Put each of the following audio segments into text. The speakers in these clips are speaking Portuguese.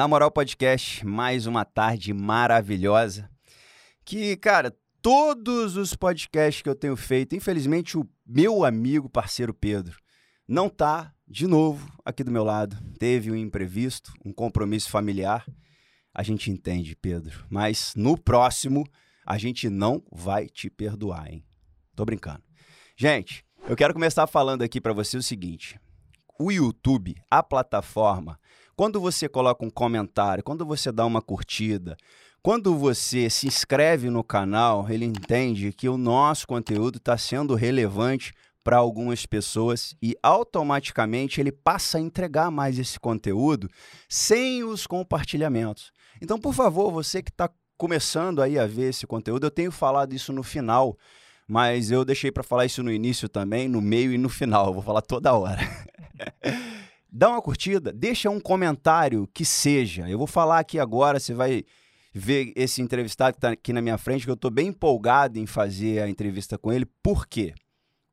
Na Moral Podcast, mais uma tarde maravilhosa. Que, cara, todos os podcasts que eu tenho feito, infelizmente o meu amigo, parceiro Pedro, não tá de novo aqui do meu lado. Teve um imprevisto, um compromisso familiar. A gente entende, Pedro, mas no próximo a gente não vai te perdoar, hein? Tô brincando. Gente, eu quero começar falando aqui para você o seguinte: o YouTube, a plataforma, quando você coloca um comentário, quando você dá uma curtida, quando você se inscreve no canal, ele entende que o nosso conteúdo está sendo relevante para algumas pessoas e automaticamente ele passa a entregar mais esse conteúdo sem os compartilhamentos. Então, por favor, você que está começando aí a ver esse conteúdo, eu tenho falado isso no final, mas eu deixei para falar isso no início também, no meio e no final. Eu vou falar toda hora. Dá uma curtida, deixa um comentário que seja. Eu vou falar aqui agora, você vai ver esse entrevistado que está aqui na minha frente, que eu estou bem empolgado em fazer a entrevista com ele. Por quê?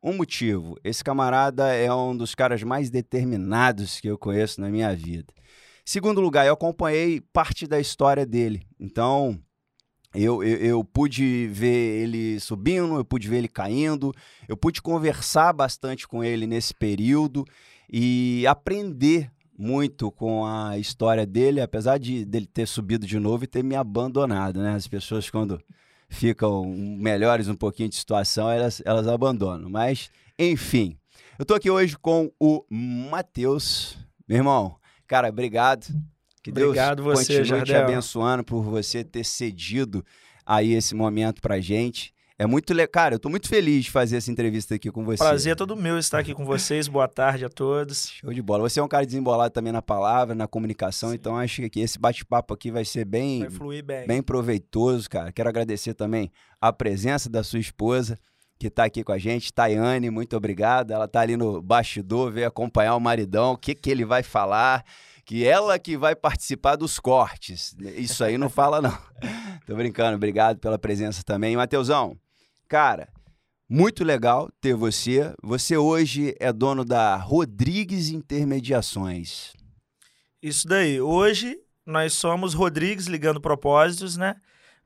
Um motivo. Esse camarada é um dos caras mais determinados que eu conheço na minha vida. Segundo lugar, eu acompanhei parte da história dele. Então, eu, eu, eu, pude ver ele subindo, eu pude ver ele caindo, eu pude conversar bastante com ele nesse período e aprender muito com a história dele, apesar de dele ter subido de novo e ter me abandonado, né? As pessoas quando ficam melhores um pouquinho de situação, elas, elas abandonam. Mas, enfim, eu tô aqui hoje com o Matheus. Meu irmão, cara, obrigado. Que obrigado Deus você, continue Jardel. te abençoando por você ter cedido aí esse momento pra gente. É muito legal. Cara, eu tô muito feliz de fazer essa entrevista aqui com você. Prazer é todo meu estar aqui com vocês. Boa tarde a todos. Show de bola. Você é um cara desembolado também na palavra, na comunicação, Sim. então acho que esse bate-papo aqui vai ser bem, vai fluir bem. bem proveitoso, cara. Quero agradecer também a presença da sua esposa, que está aqui com a gente, Tayane, muito obrigado. Ela está ali no bastidor, veio acompanhar o maridão, o que, que ele vai falar que ela que vai participar dos cortes. Isso aí não fala, não. Tô brincando, obrigado pela presença também. Mateusão, cara, muito legal ter você. Você hoje é dono da Rodrigues Intermediações. Isso daí. Hoje nós somos Rodrigues Ligando Propósitos, né?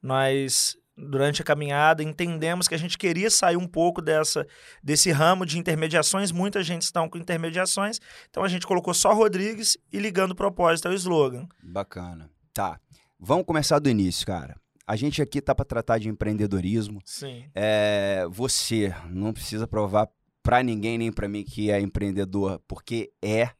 Nós durante a caminhada, entendemos que a gente queria sair um pouco dessa desse ramo de intermediações. Muita gente está com intermediações, então a gente colocou só Rodrigues e ligando o propósito ao slogan. Bacana. Tá. Vamos começar do início, cara. A gente aqui tá para tratar de empreendedorismo. Sim. É, você não precisa provar para ninguém nem para mim que é empreendedor, porque é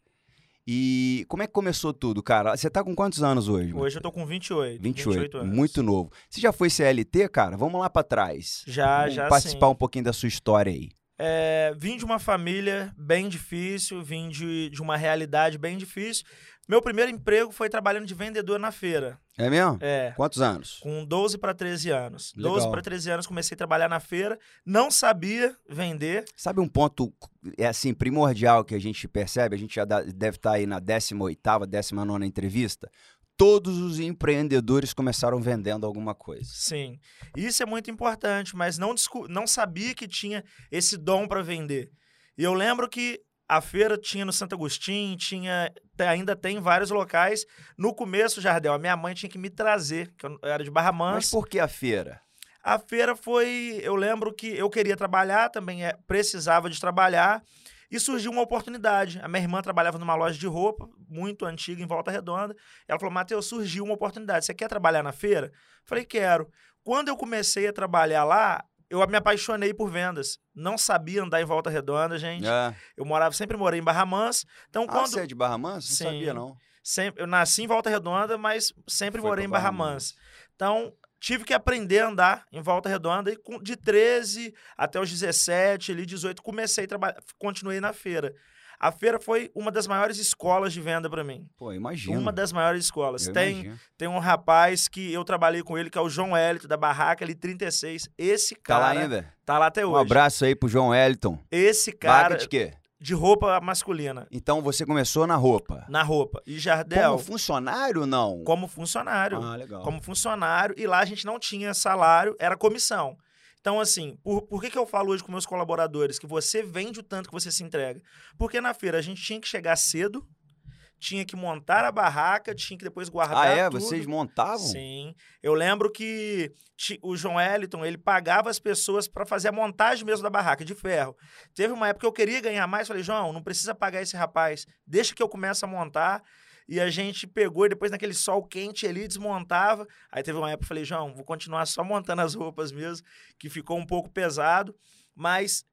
e como é que começou tudo, cara? Você tá com quantos anos hoje? Hoje eu tô com 28. 28, 28 anos. muito novo. Você já foi CLT, cara? Vamos lá para trás. Já, Vamos já participar sim. um pouquinho da sua história aí. É, vim de uma família bem difícil, vim de, de uma realidade bem difícil. Meu primeiro emprego foi trabalhando de vendedor na feira. É mesmo? É. Quantos anos? Com 12 para 13 anos. Legal. 12 para 13 anos comecei a trabalhar na feira, não sabia vender. Sabe um ponto é assim primordial que a gente percebe? A gente já deve estar aí na 18ª, 19ª entrevista. Todos os empreendedores começaram vendendo alguma coisa. Sim. Isso é muito importante, mas não, não sabia que tinha esse dom para vender. E eu lembro que a feira tinha no Santo Agostinho, tinha, ainda tem em vários locais. No começo, Jardel, a minha mãe tinha que me trazer, que eu era de Barra Mas Mansa. por que a feira? A feira foi. Eu lembro que eu queria trabalhar, também é, precisava de trabalhar, e surgiu uma oportunidade. A minha irmã trabalhava numa loja de roupa, muito antiga, em Volta Redonda. Ela falou: Matheus, surgiu uma oportunidade. Você quer trabalhar na feira? Falei: quero. Quando eu comecei a trabalhar lá, eu me apaixonei por vendas. Não sabia andar em Volta Redonda, gente. É. Eu morava, sempre morei em Barra Mansa. Então, Ah, quando. você é de Barra Mansa? Não Sim. sabia, não. Sempre, eu nasci em Volta Redonda, mas sempre Foi morei em Barra Barra Mansa. Então, tive que aprender a andar em Volta Redonda e com- de 13 até os 17, ali 18, comecei a trabalhar, continuei na feira. A feira foi uma das maiores escolas de venda para mim. Pô, imagina. Uma das maiores escolas. Eu Tem, imagino. tem um rapaz que eu trabalhei com ele, que é o João Hélito, da Barraca ali 36. Esse Tá cara. lá ainda? Tá lá até Um hoje. abraço aí pro João Wellington. Esse Barraca cara de quê? De roupa masculina. Então você começou na roupa. Na roupa. E Jardel, Como funcionário, não? como funcionário. Ah, legal. como funcionário, e lá a gente não tinha salário, era comissão. Então, assim, por, por que, que eu falo hoje com meus colaboradores que você vende o tanto que você se entrega? Porque na feira a gente tinha que chegar cedo, tinha que montar a barraca, tinha que depois guardar Ah, é? tudo. Vocês montavam? Sim. Eu lembro que o João Eliton, ele pagava as pessoas para fazer a montagem mesmo da barraca, de ferro. Teve uma época que eu queria ganhar mais, falei, João, não precisa pagar esse rapaz, deixa que eu comece a montar. E a gente pegou e depois naquele sol quente ali, desmontava. Aí teve uma época que eu falei, João, vou continuar só montando as roupas mesmo, que ficou um pouco pesado. Mas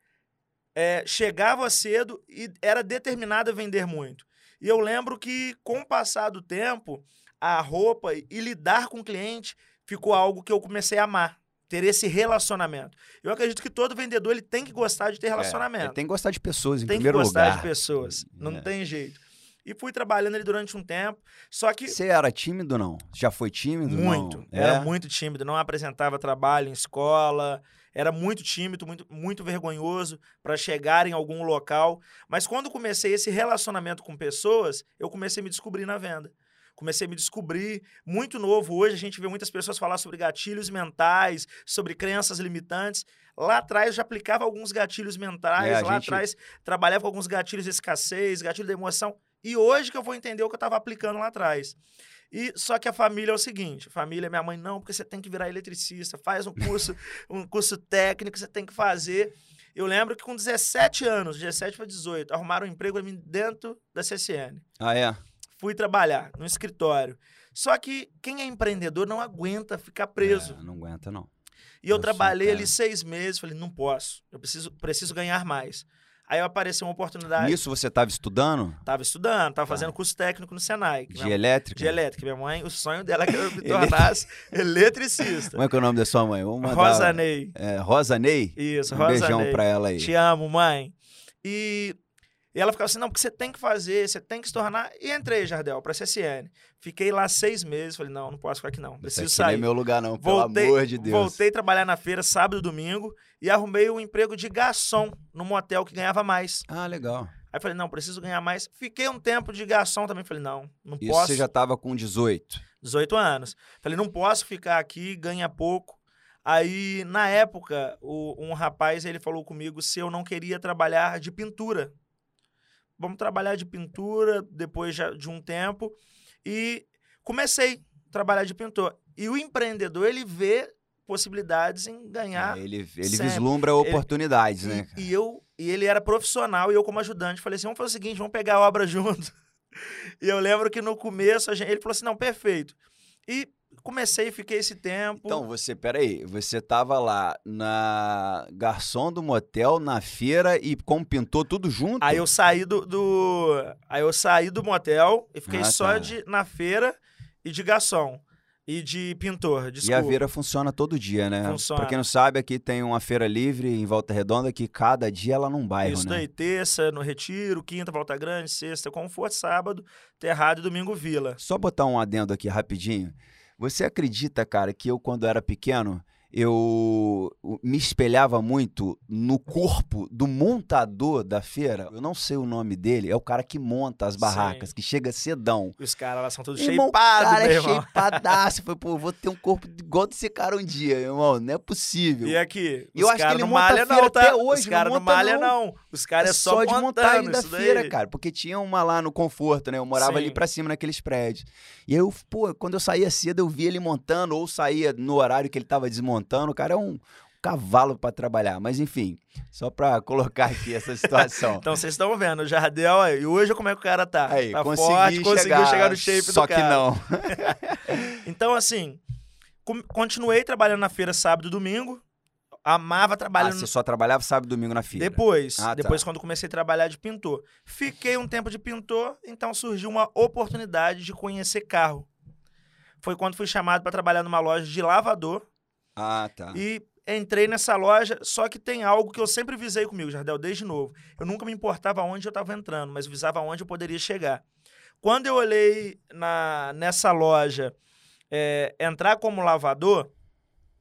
é, chegava cedo e era determinado a vender muito. E eu lembro que, com o passar do tempo, a roupa e lidar com o cliente ficou algo que eu comecei a amar. Ter esse relacionamento. Eu acredito que todo vendedor ele tem que gostar de ter É, relacionamento. ele tem que gostar de pessoas, em tem que primeiro gostar lugar. de pessoas. Não É. tem jeito. E fui trabalhando ali durante um tempo. Só que Você era tímido ou não? Já foi tímido? muito. Não? Era É? muito tímido, não apresentava trabalho em escola, era muito tímido, muito, muito vergonhoso para chegar em algum local. Mas quando comecei esse relacionamento com pessoas, eu comecei a me descobrir na venda. Comecei a me descobrir muito novo. Hoje a gente vê muitas pessoas falar sobre gatilhos mentais, sobre crenças limitantes. Lá atrás eu já aplicava alguns gatilhos mentais, É, lá gente- atrás trabalhava com alguns gatilhos de escassez, gatilho da emoção. E hoje que eu vou entender o que eu estava aplicando lá atrás. E só que a família é o seguinte, a família, minha mãe, não, porque você tem que virar eletricista, faz um curso, um curso técnico, você tem que fazer. Eu lembro que com 17 anos, 17 para 18, arrumaram um emprego dentro da CSN. Ah, é? Fui trabalhar no escritório. Só que quem é empreendedor não aguenta ficar preso. É, não aguenta, não. E eu, eu trabalhei ali seis meses, falei, não posso, eu preciso, preciso ganhar mais. Aí apareceu uma oportunidade, Nisso você estava estudando? tava estudando, tava Tá. fazendo curso técnico no Senai. De minha- elétrica? de elétrica. Minha mãe, o sonho dela é que eu me tornasse eletricista. Como é que é o nome da sua mãe? Vamos mandar- Rosa Ney. É, Rosa Ney? Isso, Um Rosa beijão Ney. pra ela aí. Te amo, mãe. E, e ela ficava assim, não, porque você tem que fazer, você tem que se tornar. E entrei, Jardel, pra CSN. Fiquei lá seis meses, falei, não, não posso ficar aqui não, preciso sair. não é meu lugar, não, pelo Voltei, amor de Deus. voltei a trabalhar na feira sábado e domingo e arrumei um emprego de garçom num motel que ganhava mais. Ah, legal. Aí falei, não, preciso ganhar mais. Fiquei um tempo de garçom também. Falei, não, não Isso posso. você já tava com 18. 18 anos. Falei, não posso ficar aqui, ganha pouco. Aí, na época, o- um rapaz ele falou comigo se eu não queria trabalhar de pintura. Vamos trabalhar de pintura depois de um tempo. E comecei a trabalhar de pintor. E o empreendedor, ele vê possibilidades em ganhar. É, ele ele sempre. vislumbra oportunidades, né? cara? E, e eu, e ele era profissional e eu como ajudante falei assim, vamos fazer o seguinte, vamos pegar a obra junto. E eu lembro que no começo a gente, ele falou assim, não, perfeito. E comecei, fiquei esse tempo. Então, você, peraí, você tava lá na garçom do motel, na feira e como pintor tudo junto? Aí eu saí do, do- aí eu saí do motel e fiquei Ah, só tá. de na feira e de garçom e de pintor, E a desculpa. feira funciona todo dia, né? Funciona. Pra quem não sabe, aqui tem uma feira livre em Volta Redonda que cada dia ela num bairro, Isso né? daí, terça no Retiro, quinta Volta Grande, sexta Conforto, sábado Terrado e domingo Vila. Só botar um adendo aqui rapidinho. Você acredita, cara, que eu, quando era pequeno, eu me espelhava muito no corpo do montador da feira? Eu não sei o nome dele, é o cara que monta as barracas, Sim. que chega cedão. E os caras lá são todos shapeados, cara meu é irmão. shapeadaço. Foi, pô, vou ter um corpo igual desse cara um dia, irmão. Não é possível. E aqui, E eu acho que ele não malha não, tá? até hoje, Os não caras não, monta malha não. não. Os caras é só, de montando montagem da feira, daí. cara. Porque tinha uma lá no conforto, né? Eu morava ali Sim. pra cima naqueles prédios. E aí eu, pô, quando eu saía cedo, eu via ele montando, ou saía no horário que ele tava desmontando. O cara é um cavalo pra trabalhar. Mas enfim, só pra colocar aqui essa situação. Então vocês estão vendo, o Jardel, aí, e hoje como é que o cara tá? Aí, tá consegui forte, conseguiu chegar no shape Só do que cara. não. Então, assim, continuei trabalhando na feira sábado e domingo. Amava Ah, trabalhando. você só trabalhava sábado e domingo na feira. Depois, Ah, tá. depois quando comecei a trabalhar de pintor. Fiquei um tempo de pintor, então surgiu uma oportunidade de conhecer carro. Foi quando fui chamado para trabalhar numa loja de lavador Ah, tá. e entrei nessa loja, só que tem algo que eu sempre visei comigo, Jardel, desde novo. Eu nunca me importava onde eu estava entrando, mas visava onde eu poderia chegar. Quando eu olhei na, nessa loja é, entrar como lavador,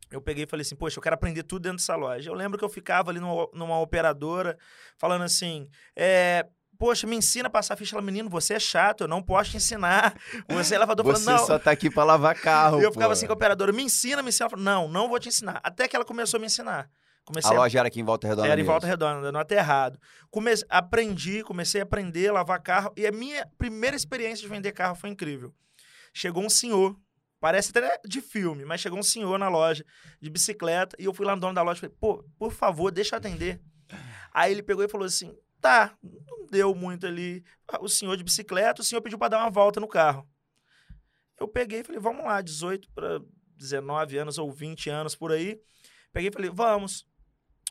eu peguei e falei assim, poxa, eu quero aprender tudo dentro dessa loja. Eu lembro que eu ficava ali numa, numa operadora falando assim, é, poxa, me ensina a passar ficha. Ela, menino, você é chato, eu não posso te ensinar. Você é lavador. Você falando, não, só tá aqui pra lavar carro, e eu ficava pô. assim com a operadora, me ensina, me ensina. Ela falou, não, não vou te ensinar. Até que ela começou a me ensinar. Comecei a loja era aqui em Volta Redonda Era mesmo. em Volta Redonda, no aterrado. Come... Aprendi, comecei a aprender a lavar carro. E a minha primeira experiência de vender carro foi incrível. Chegou um senhor, parece até de filme, mas chegou um senhor na loja de bicicleta. E eu fui lá no dono da loja e falei, pô, por favor, deixa eu atender. Aí ele pegou e falou assim, tá, não deu muito ali. O senhor de bicicleta, o senhor pediu para dar uma volta no carro. Eu peguei e falei, vamos lá, 18 para 19 anos ou 20 anos por aí. Peguei e falei, vamos.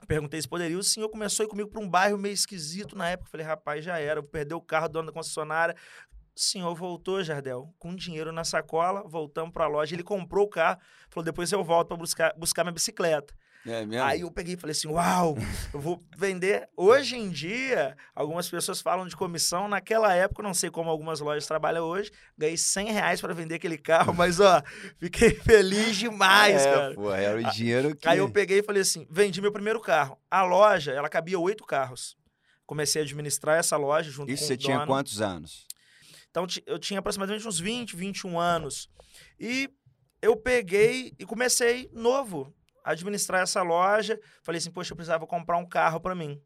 Perguntei se poderia. O senhor começou a ir comigo para um bairro meio esquisito na época. Falei, rapaz, já era. Vou perder o carro, dono da concessionária. O senhor voltou, Jardel, com dinheiro na sacola. Voltamos para a loja. Ele comprou o carro. Falou, depois eu volto para buscar, buscar minha bicicleta. É mesmo? Aí eu peguei e falei assim: Uau, eu vou vender. Hoje em dia, algumas pessoas falam de comissão. Naquela época, não sei como algumas lojas trabalham hoje, ganhei 100 reais para vender aquele carro, mas ó, fiquei feliz demais, é, cara. Pô, era o dinheiro que. Aí eu peguei e falei assim: vendi meu primeiro carro. A loja, ela cabia oito carros. Comecei a administrar essa loja junto Isso com você o tinha dono. quantos anos? Então eu tinha aproximadamente uns 20, 21 anos. E eu peguei e comecei novo administrar essa loja. Falei assim, poxa, eu precisava comprar um carro para mim.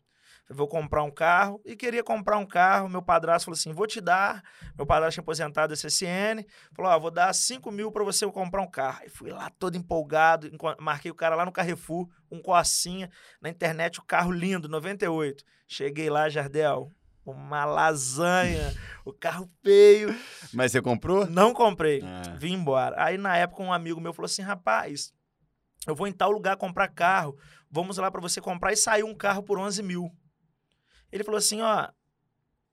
Eu vou comprar um carro e queria comprar um carro. Meu padrasto falou assim: vou te dar. Meu padrasto tinha aposentado CSN. Falou: ó, vou dar 5 mil para você comprar um carro. E fui lá todo empolgado. Marquei o cara lá no Carrefour, um Corsinha. Na internet, o carro lindo, 98. Cheguei lá, Jardel uma lasanha, o carro feio. Mas você comprou? Não comprei. Ah. Vim embora. Aí na época um amigo meu falou assim: "Rapaz, eu vou em tal lugar comprar carro. Vamos lá para você comprar." E saiu um carro por 11 mil. Ele falou assim: "Ó,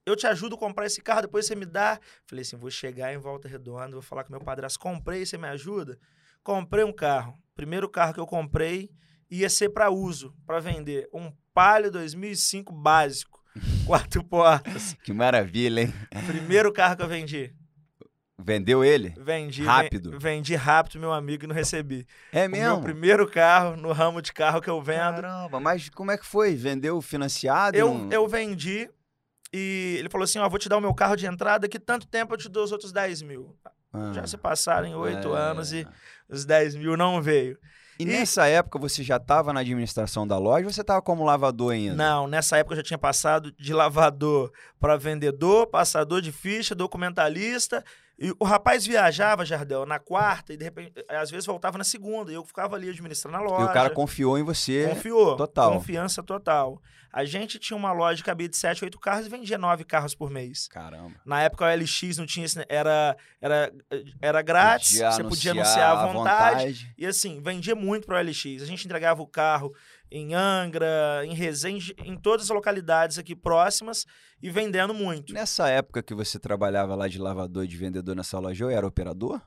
eu te ajudo a comprar esse carro, depois você me dá." Falei assim: "Vou chegar em Volta Redonda, vou falar com meu padrasto, comprei, você me ajuda?" Comprei um carro. Primeiro carro que eu comprei ia ser para uso, para vender, um Palio 2005 básico. Quatro portas. Que maravilha, hein? Primeiro carro que eu vendi. Vendeu ele? Vendi. Rápido? Vendi rápido, meu amigo, e não recebi. É mesmo? O meu primeiro carro no ramo de carro que eu vendo. Caramba, mas como é que foi? Vendeu financiado? Eu, não... eu vendi e ele falou assim: Ó, vou te dar o meu carro de entrada, que tanto tempo eu te dou os outros 10 mil. Ah, Já se passaram oito é... anos e os 10 mil não veio. E, e, nessa época você já estava na administração da loja ou você estava como lavador ainda? Não, nessa época eu já tinha passado de lavador para vendedor, passador de ficha, documentalista. E o rapaz viajava, Jardel, na quarta e de repente, às vezes voltava na segunda. E eu ficava ali administrando a loja. E o cara confiou em você. Confiou. Total. Confiança total. A gente tinha uma loja que cabia de 7, 8 carros e vendia 9 carros por mês. Caramba. Na época o LX não tinha esse, era era era grátis, podia você podia anunciar à vontade, vontade, E assim, vendia muito para o LX. A gente entregava o carro em Angra, em Resende, em todas as localidades aqui próximas e vendendo muito. Nessa época que você trabalhava lá de lavador e de vendedor nessa loja, eu era operador?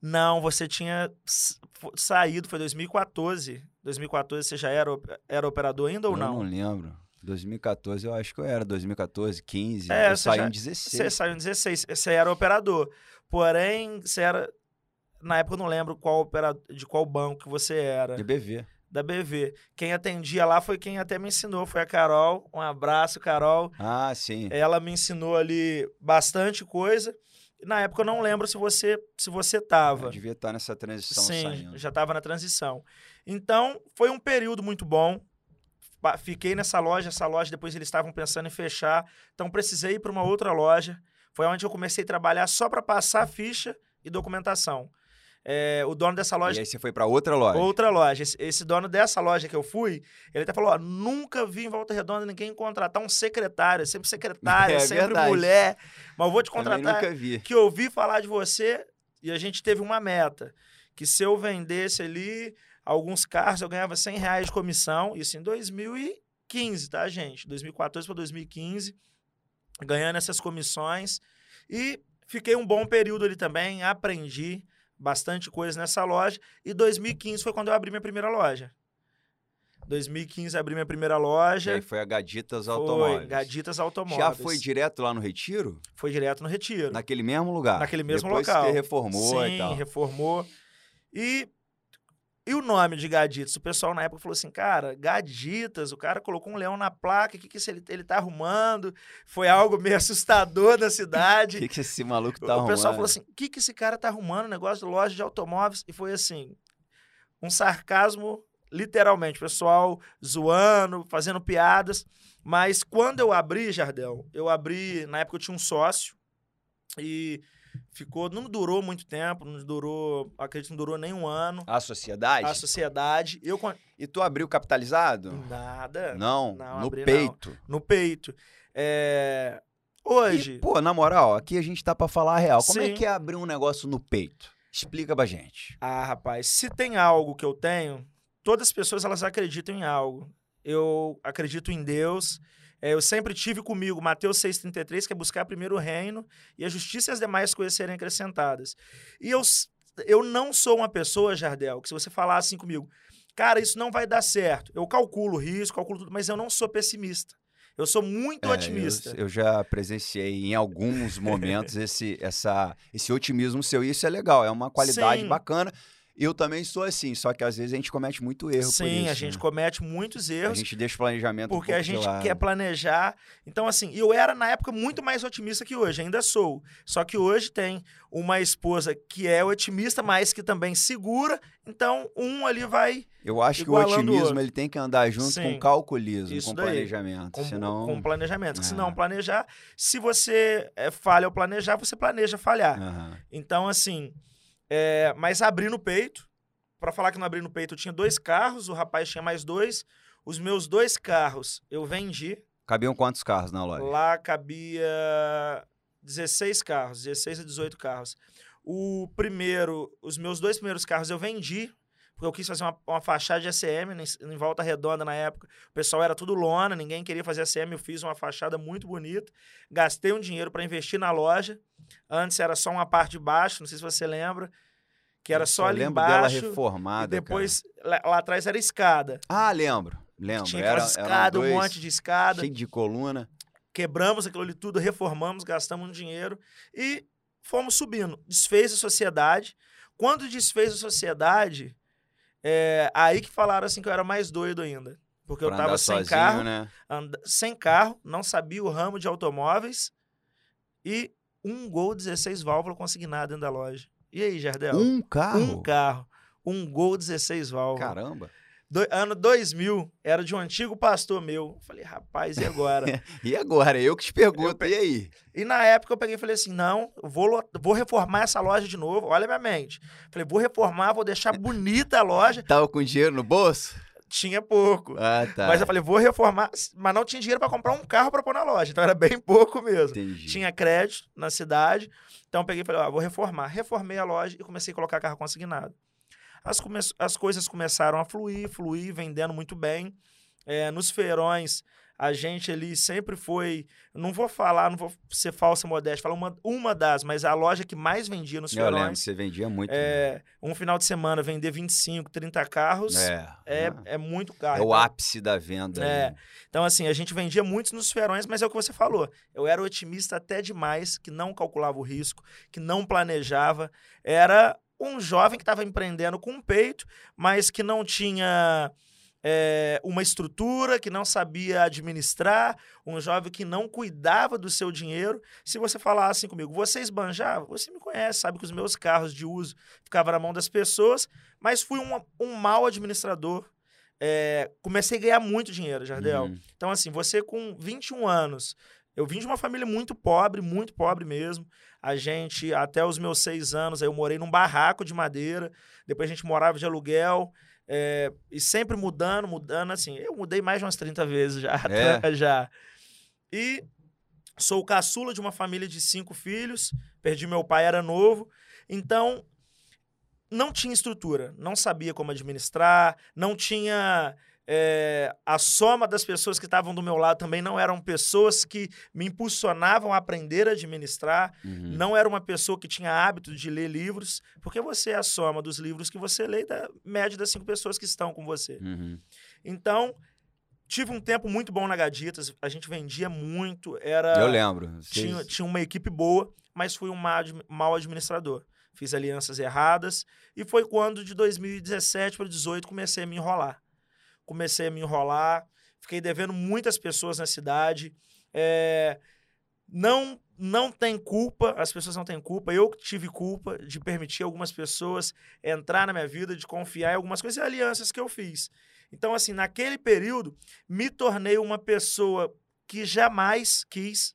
Não, você tinha saído, foi 2014. 2014 você já era, era operador ainda ou eu não? Eu não lembro. 2014 eu acho que eu era, 2014, 15. É, eu saí já, em 16. Você saiu em 16, você era operador. Porém, você era. Na época eu não lembro qual operador, de qual banco que você era. De BV. Da BV. Quem atendia lá foi quem até me ensinou, foi a Carol. Um abraço, Carol. Ah, sim. Ela me ensinou ali bastante coisa. Na época eu não lembro se você se você tava. Eu devia estar nessa transição Sim, saindo. já estava na transição. Então, foi um período muito bom. Fiquei nessa loja, essa loja depois eles estavam pensando em fechar, então precisei ir para uma outra loja. Foi onde eu comecei a trabalhar só para passar ficha e documentação. É, o dono dessa loja. E aí você foi para outra loja? Outra loja. Esse, esse, dono dessa loja que eu fui, ele até falou: ó, nunca vi em Volta Redonda ninguém contratar um secretário, sempre secretária, é, sempre verdade. mulher. Mas eu vou te contratar. nunca vi. Que eu ouvi falar de você e a gente teve uma meta. Que se eu vendesse ali alguns carros, eu ganhava 100 reais de comissão. Isso em 2015, tá, gente? 2014 para 2015, ganhando essas comissões. E fiquei um bom período ali também, aprendi bastante coisa nessa loja. E 2015 foi quando eu abri minha primeira loja. 2015 abri minha primeira loja. E aí foi a Gaditas Automóveis. Foi, Gaditas Automóveis. Já foi direto lá no Retiro? Foi direto no Retiro. Naquele mesmo lugar? Naquele mesmo Depois local. Depois reformou Sim, e tal. reformou. E, e o nome de Gaditas? O pessoal na época falou assim, cara, Gaditas, o cara colocou um leão na placa, o que, que ele, ele tá arrumando? Foi algo meio assustador da cidade. O que, que esse maluco tá o arrumando? O pessoal falou assim, o que, que esse cara tá arrumando? Negócio de loja de automóveis. E foi assim, um sarcasmo literalmente, pessoal zoando, fazendo piadas. Mas quando eu abri, Jardel, eu abri, na época eu tinha um sócio e ficou, não durou muito tempo, não durou, acredito não durou nem um ano. A sociedade? A sociedade. Eu, e tu abriu capitalizado? Nada. Não, não no abri, peito. Não. No peito. É... Hoje. E, pô, na moral, aqui a gente tá pra falar a real. Como é Sim. é que é abrir um negócio no peito? Explica pra gente. Ah, rapaz, se tem algo que eu tenho, todas as pessoas elas acreditam em algo. Eu acredito em Deus. É, eu sempre tive comigo Mateus 6,33, que é buscar primeiro o reino e a justiça e as demais coisas serem acrescentadas. E eu, eu não sou uma pessoa, Jardel, que se você falar assim comigo, cara, isso não vai dar certo. Eu calculo o risco, calculo tudo, mas eu não sou pessimista. Eu sou muito é, otimista. Eu, eu, já presenciei em alguns momentos esse, essa, esse otimismo seu. E isso é legal, é uma qualidade Sim. bacana. Eu também sou assim, só que às vezes a gente comete muito erro. Sim, isso, a gente né? comete muitos erros. A gente deixa o planejamento Porque um a gente quer planejar. Então, assim, eu era na época muito mais otimista que hoje, ainda sou. Só que hoje tem uma esposa que é otimista, mas que também segura. Então, um ali vai. Eu acho que o otimismo o ele tem que andar junto Sim, com calculismo, com daí, planejamento. Com, senão... com planejamento. É. Se não planejar, se você é, falha ao planejar, você planeja falhar. Uhum. Então, assim. É, mas abrir no peito, para falar que não abri no peito, eu tinha dois carros, o rapaz tinha mais dois. Os meus dois carros eu vendi. Cabiam quantos carros na loja? Lá cabia 16 carros, 16 a 18 carros. O primeiro, os meus dois primeiros carros eu vendi, porque eu quis fazer uma, uma fachada de ACM em, em, volta redonda na época. O pessoal era tudo lona, ninguém queria fazer ACM. Eu fiz uma fachada muito bonita. Gastei um dinheiro para investir na loja. Antes era só uma parte de baixo, não sei se você lembra que era só ali lembro embaixo. dela reformada. E depois lá, lá, atrás era escada. Ah, lembro. Lembro. Tinha era, escada, um monte de escada. Cheio de coluna. Quebramos aquilo ali tudo, reformamos, gastamos um dinheiro e fomos subindo. Desfez a sociedade. Quando desfez a sociedade, é, aí que falaram assim que eu era mais doido ainda. Porque pra eu tava sem sozinho, carro, né? and... sem carro, não sabia o ramo de automóveis e um Gol 16 válvula consignado dentro da loja. E aí, Jardel? Um carro? Um carro. Um Gol 16 válvulas. Caramba. Do, ano 2000, era de um antigo pastor meu. Falei, rapaz, e agora? e agora? Eu que te pergunto, e aí? E na época eu peguei e falei assim: não, vou, vou reformar essa loja de novo. Olha minha mente. Falei, vou reformar, vou deixar bonita a loja. Tava com dinheiro no bolso? Tinha pouco. Ah, tá. Mas eu falei, vou reformar, mas não tinha dinheiro para comprar um carro para pôr na loja. Então era bem pouco mesmo. Entendi. Tinha crédito na cidade. Então eu peguei e falei, ah, vou reformar. Reformei a loja e comecei a colocar carro consignado. As, come... As coisas começaram a fluir, fluir, vendendo muito bem. É, nos feirões, a gente ali sempre foi. Não vou falar, não vou ser falsa modéstia, falar uma, uma das, mas a loja que mais vendia nos Eu feirões. Lembro, você vendia muito. É, né? Um final de semana vender 25, 30 carros é, é, é muito caro. É o então ápice da venda. É. Então, assim, a gente vendia muitos nos feirões, mas é o que você falou. Eu era otimista até demais, que não calculava o risco, que não planejava. Era um jovem que estava empreendendo com o peito, mas que não tinha é, uma estrutura que não sabia administrar, um jovem que não cuidava do seu dinheiro. Se você falar assim comigo, você esbanjava, você me conhece, sabe que os meus carros de uso ficavam na mão das pessoas, mas fui um, um mau administrador. É, comecei a ganhar muito dinheiro, Jardel. Uhum. Então, assim, você com 21 anos, eu vim de uma família muito pobre, muito pobre mesmo. A gente, até os meus seis anos, eu morei num barraco de madeira. Depois a gente morava de aluguel. É, e sempre mudando, mudando, assim. Eu mudei mais de umas 30 vezes já. É. já. E sou o caçula de uma família de cinco filhos. Perdi meu pai, era novo. Então, não tinha estrutura. Não sabia como administrar. Não tinha é, a soma das pessoas que estavam do meu lado também não eram pessoas que me impulsionavam a aprender a administrar, uhum. não era uma pessoa que tinha hábito de ler livros, porque você é a soma dos livros que você lê da média das cinco pessoas que estão com você. Uhum. Então, tive um tempo muito bom na Gaditas, a gente vendia muito, era... Eu lembro. Tinha, tinha uma equipe boa, mas fui um mau administrador. Fiz alianças erradas, e foi quando, de 2017 para 2018, comecei a me enrolar comecei a me enrolar, fiquei devendo muitas pessoas na cidade. É, não não tem culpa, as pessoas não têm culpa. Eu tive culpa de permitir algumas pessoas entrar na minha vida, de confiar em algumas coisas e alianças que eu fiz. Então, assim, naquele período, me tornei uma pessoa que jamais quis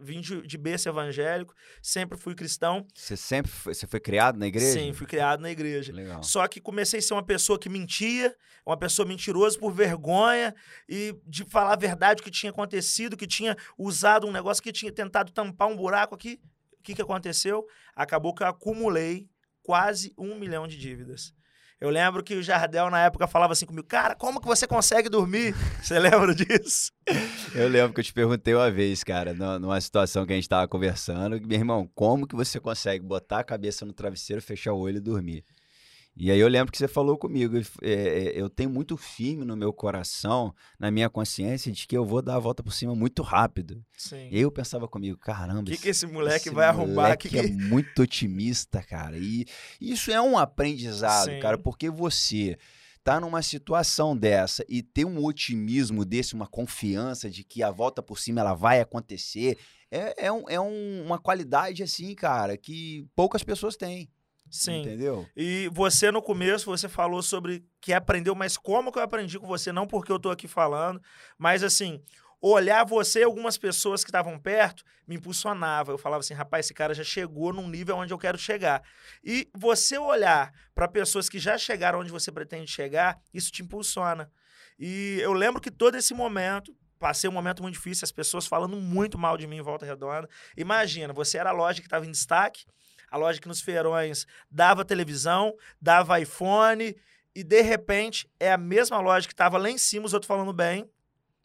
vim de, de berço evangélico, sempre fui cristão. Você sempre foi, você foi criado na igreja? Sim, fui criado na igreja. Legal. Só que comecei a ser uma pessoa que mentia, uma pessoa mentirosa por vergonha e de falar a verdade que tinha acontecido, que tinha usado um negócio que tinha tentado tampar um buraco aqui. O que, que aconteceu? Acabou que eu acumulei quase um milhão de dívidas. Eu lembro que o Jardel, na época, falava assim comigo, cara, como que você consegue dormir? Você lembra disso? Eu lembro que eu te perguntei uma vez, cara, numa situação que a gente estava conversando, meu irmão, como que você consegue botar a cabeça no travesseiro, fechar o olho e dormir? E aí eu lembro que você falou comigo, é, é, eu tenho muito firme no meu coração, na minha consciência, de que eu vou dar a volta por cima muito rápido. Sim. E aí eu pensava comigo, caramba, o que, que esse moleque esse vai arrumar? moleque Que é muito otimista, cara. E isso é um aprendizado, Sim. cara, porque você tá numa situação dessa e ter um otimismo desse, uma confiança de que a volta por cima ela vai acontecer, é, é, um- é um- uma qualidade assim, cara, que poucas pessoas têm. Sim. Entendeu? E você, no começo, você falou sobre que aprendeu, mas como que eu aprendi com você? Não porque eu tô aqui falando, mas assim, olhar você e algumas pessoas que estavam perto me impulsionava. Eu falava assim, rapaz, esse cara já chegou num nível onde eu quero chegar. E você olhar para pessoas que já chegaram onde você pretende chegar, isso te impulsiona. E eu lembro que todo esse momento, passei um momento muito difícil, as pessoas falando muito mal de mim em Volta Redonda. Imagina, você era a loja que estava em destaque, a loja que nos feirões dava televisão, dava iPhone, e de repente é a mesma loja que estava lá em cima, os outros falando bem,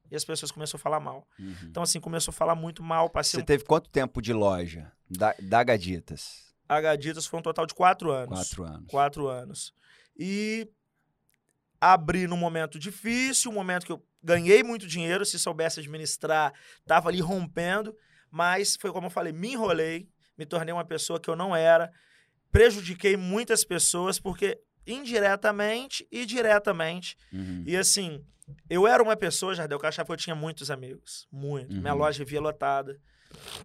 e as pessoas começaram a falar mal. Uhum. Então, assim, começou a falar muito mal, passei Você um... teve quanto tempo de loja da, da Gaditas? A Gaditas foi um total de quatro anos. Quatro anos. Quatro anos. E abri num momento difícil, um momento que eu ganhei muito dinheiro, se soubesse administrar, tava ali rompendo, mas foi como eu falei, me enrolei, me tornei uma pessoa que eu não era, prejudiquei muitas pessoas, porque indiretamente e diretamente. Uhum. E assim, eu era uma pessoa, Jardel, que eu achava que eu tinha muitos amigos. Muito. Minha Uhum. loja vivia lotada.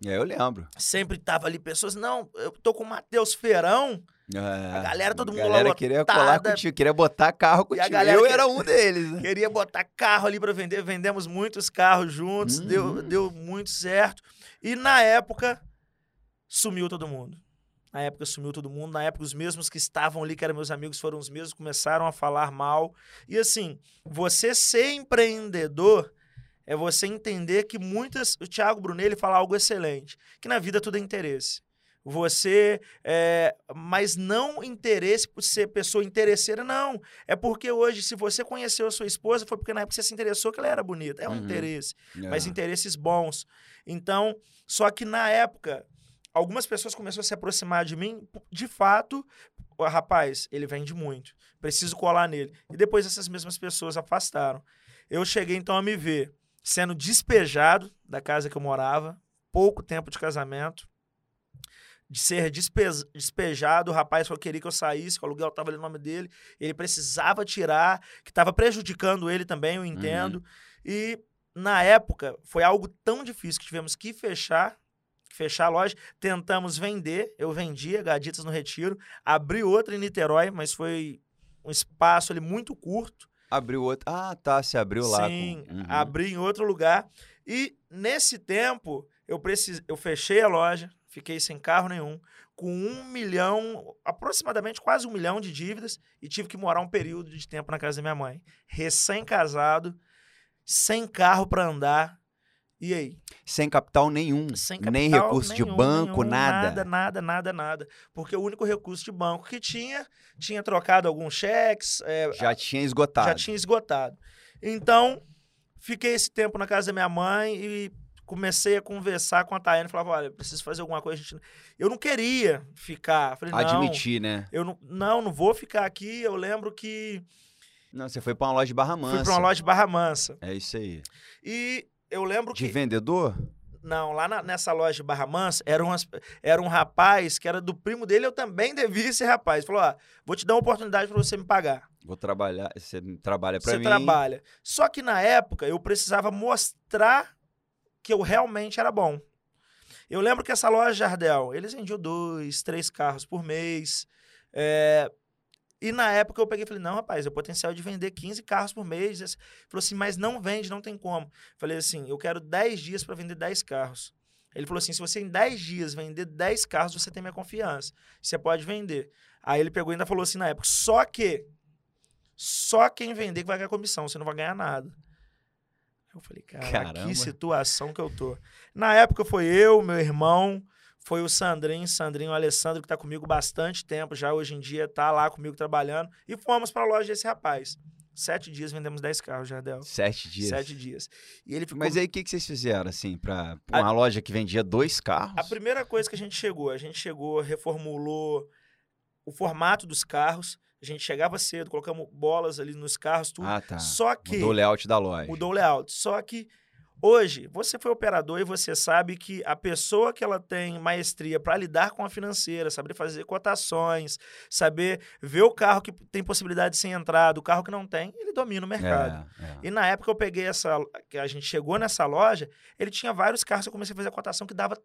É, eu lembro. Sempre tava ali pessoas, não, eu tô com o Matheus Feirão. É, galera, todo mundo A galera lá queria colar lotada. contigo, queria botar carro contigo. galera eu que- era um deles, né? Queria botar carro ali para vender, vendemos muitos carros juntos, deu, Uhum. deu muito certo. E na época, sumiu todo mundo. Na época sumiu todo mundo, na época os mesmos que estavam ali, que eram meus amigos, foram os mesmos começaram a falar mal. E assim, você ser empreendedor é você entender que muitas. O Thiago Brunelli fala algo excelente: que na vida tudo é interesse. Você. É, mas não interesse por ser pessoa interesseira, não. É porque hoje, se você conheceu a sua esposa, foi porque na época você se interessou que ela era bonita. É um Uhum. interesse, É. mas interesses bons. Então, só que na época, algumas pessoas começaram a se aproximar de mim, de fato, "Ó, rapaz, ele vende muito, preciso colar nele. E depois essas mesmas pessoas afastaram. Eu cheguei então a me ver sendo despejado da casa que eu morava, pouco tempo de casamento, de ser despe- despejado, o rapaz que queria que eu saísse, que o aluguel estava ali no nome dele, ele precisava tirar, que estava prejudicando ele também, eu entendo. E na época foi algo tão difícil que tivemos que fechar, fechar a loja, tentamos vender, eu vendia Gaditas no Retiro, abri outra em Niterói, mas foi um espaço ali muito curto. Abriu outro. Ah, tá. Se abriu lá. Sim, com... Uhum. abri em outro lugar. E nesse tempo, eu, precis... eu fechei a loja, fiquei sem carro nenhum, com um milhão, aproximadamente quase um milhão de dívidas, e tive que morar um período de tempo na casa da minha mãe. Recém-casado, sem carro para andar. E aí? Sem capital nenhum. Sem nem capital recurso de nenhum, banco, nenhum, nada. Nada, nada, nada, nada. Porque o único recurso de banco que tinha, tinha trocado alguns cheques, é, Já tinha esgotado. já tinha esgotado. Então, fiquei esse tempo na casa da minha mãe e comecei a conversar com a Tayane. Falava, olha, preciso fazer alguma coisa. gente- Eu não queria ficar. Falei, não, Admitir, né? eu não, não, não vou ficar aqui. Eu lembro que Não, você foi pra uma loja de Barra Mansa. fui para uma loja de Barra Mansa. É isso aí. E eu lembro De que... vendedor? Não, lá na- nessa loja de Barra Mansa, era, umas- era um rapaz que era do primo dele, eu também devia esse rapaz. Falou, ó, vou te dar uma oportunidade para você me pagar. Vou trabalhar. Você trabalha pra você mim. trabalha. Só que na época eu precisava mostrar que eu realmente era bom. Eu lembro que essa loja Jardel, eles vendiam dois, três carros por mês. É, e na época eu peguei e falei, não, rapaz, o potencial de vender 15 carros por mês. Ele falou assim, mas não vende, não tem como. Falei assim, eu quero 10 dias para vender 10 carros. Ele falou assim, se você em 10 dias vender 10 carros, você tem minha confiança. Você pode vender. Aí ele pegou e ainda falou assim na época, só que, só quem vender que vai ganhar comissão, você não vai ganhar nada. Eu falei, cara, Caramba. que situação que eu tô. Na época foi eu, meu irmão, foi o Sandrinho, Sandrinho Alessandro, que tá comigo bastante tempo já, hoje em dia tá lá comigo trabalhando. E fomos pra loja desse rapaz. Sete dias vendemos 10 carros, Jardel. Sete dias. Sete dias. E ele ficou... Mas aí o que, que vocês fizeram, assim, pra pra uma loja que vendia dois carros? A primeira coisa que a gente chegou, a gente chegou, reformulou o formato dos carros. A gente chegava cedo, colocamos bolas ali nos carros, tudo. Ah, tá. Só que Mudou o layout da loja. mudou o layout. Só que hoje, você foi operador e você sabe que a pessoa que ela tem maestria para lidar com a financeira, saber fazer cotações, saber ver o carro que tem possibilidade de ser entrado, o carro que não tem, ele domina o mercado. É, é. E na época eu peguei essa. que a gente chegou nessa loja, ele tinha vários carros, eu comecei a fazer a cotação que dava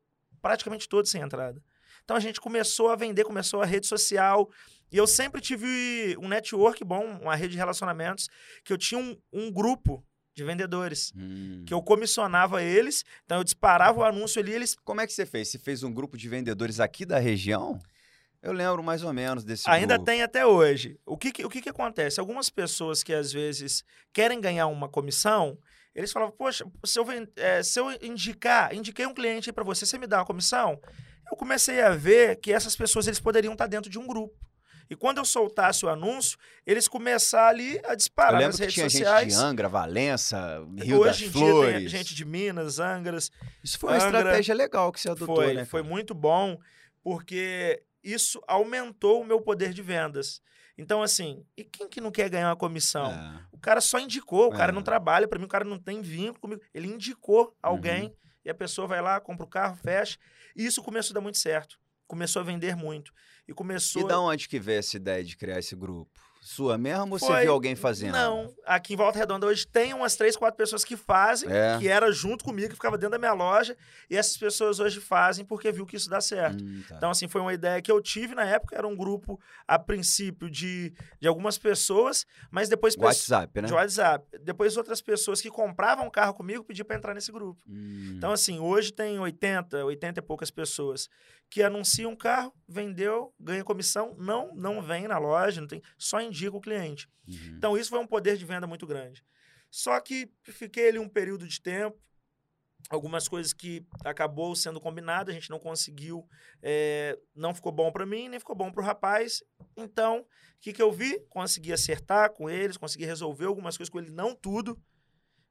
praticamente todos sem entrada. Então a gente começou a vender, começou a rede social. E eu sempre tive um network bom, uma rede de relacionamentos, que eu tinha um, um grupo de vendedores. Hum. Que eu comissionava eles, então eu disparava o anúncio ali, eles Como é que você fez? Você fez um grupo de vendedores aqui da região? Eu lembro mais ou menos desse ainda grupo. tem até hoje. O que, que- o que, que acontece? Algumas pessoas que às vezes querem ganhar uma comissão, eles falavam, poxa, se eu, eh, se eu indicar, indiquei um cliente para você, você me dá uma comissão? Eu comecei a ver que essas pessoas eles poderiam estar dentro de um grupo. E quando eu soltasse o anúncio, eles começaram ali a Eu disparar lembro nas que redes tinha sociais. gente de Angra, Valença, Rio das Hoje em dia tem Flores. gente de Minas, Angras, Isso foi uma Angra. estratégia legal que você adotou, foi, né? foi cara? muito bom, porque isso aumentou o meu poder de vendas. Então, assim, e quem que não quer ganhar uma comissão? É. O cara só indicou, o cara É. não trabalha, para mim o cara não tem vínculo comigo. Ele indicou alguém Uhum. e a pessoa vai lá, compra o carro, fecha. E isso começou a dar muito certo. Começou a vender muito. E começou. E da onde que veio essa ideia de criar esse grupo? Sua mesmo ou você Foi- viu alguém fazendo? Não, aqui em Volta Redonda hoje tem umas três, quatro pessoas que fazem, É. que era junto comigo, que ficava dentro da minha loja, e essas pessoas hoje fazem porque viu que isso dá certo. Hum, tá. Então, assim, foi uma ideia que eu tive na época, era um grupo, a princípio, de, de algumas pessoas, mas depois... WhatsApp, né? De WhatsApp. Depois outras pessoas que compravam carro comigo pediam para entrar nesse grupo. Hum. Então, assim, hoje tem 80, 80 e poucas pessoas que anunciam um carro, vendeu, ganha comissão, não, não vem na loja, não tem, só indica o cliente. Uhum. Então, isso foi um poder de venda muito grande. Só que fiquei ali um período de tempo, algumas coisas que acabou sendo combinado, a gente não conseguiu, eh, não ficou bom para mim, nem ficou bom para o rapaz. Então, o que, que eu vi? Consegui acertar com eles, consegui resolver algumas coisas com eles, não tudo.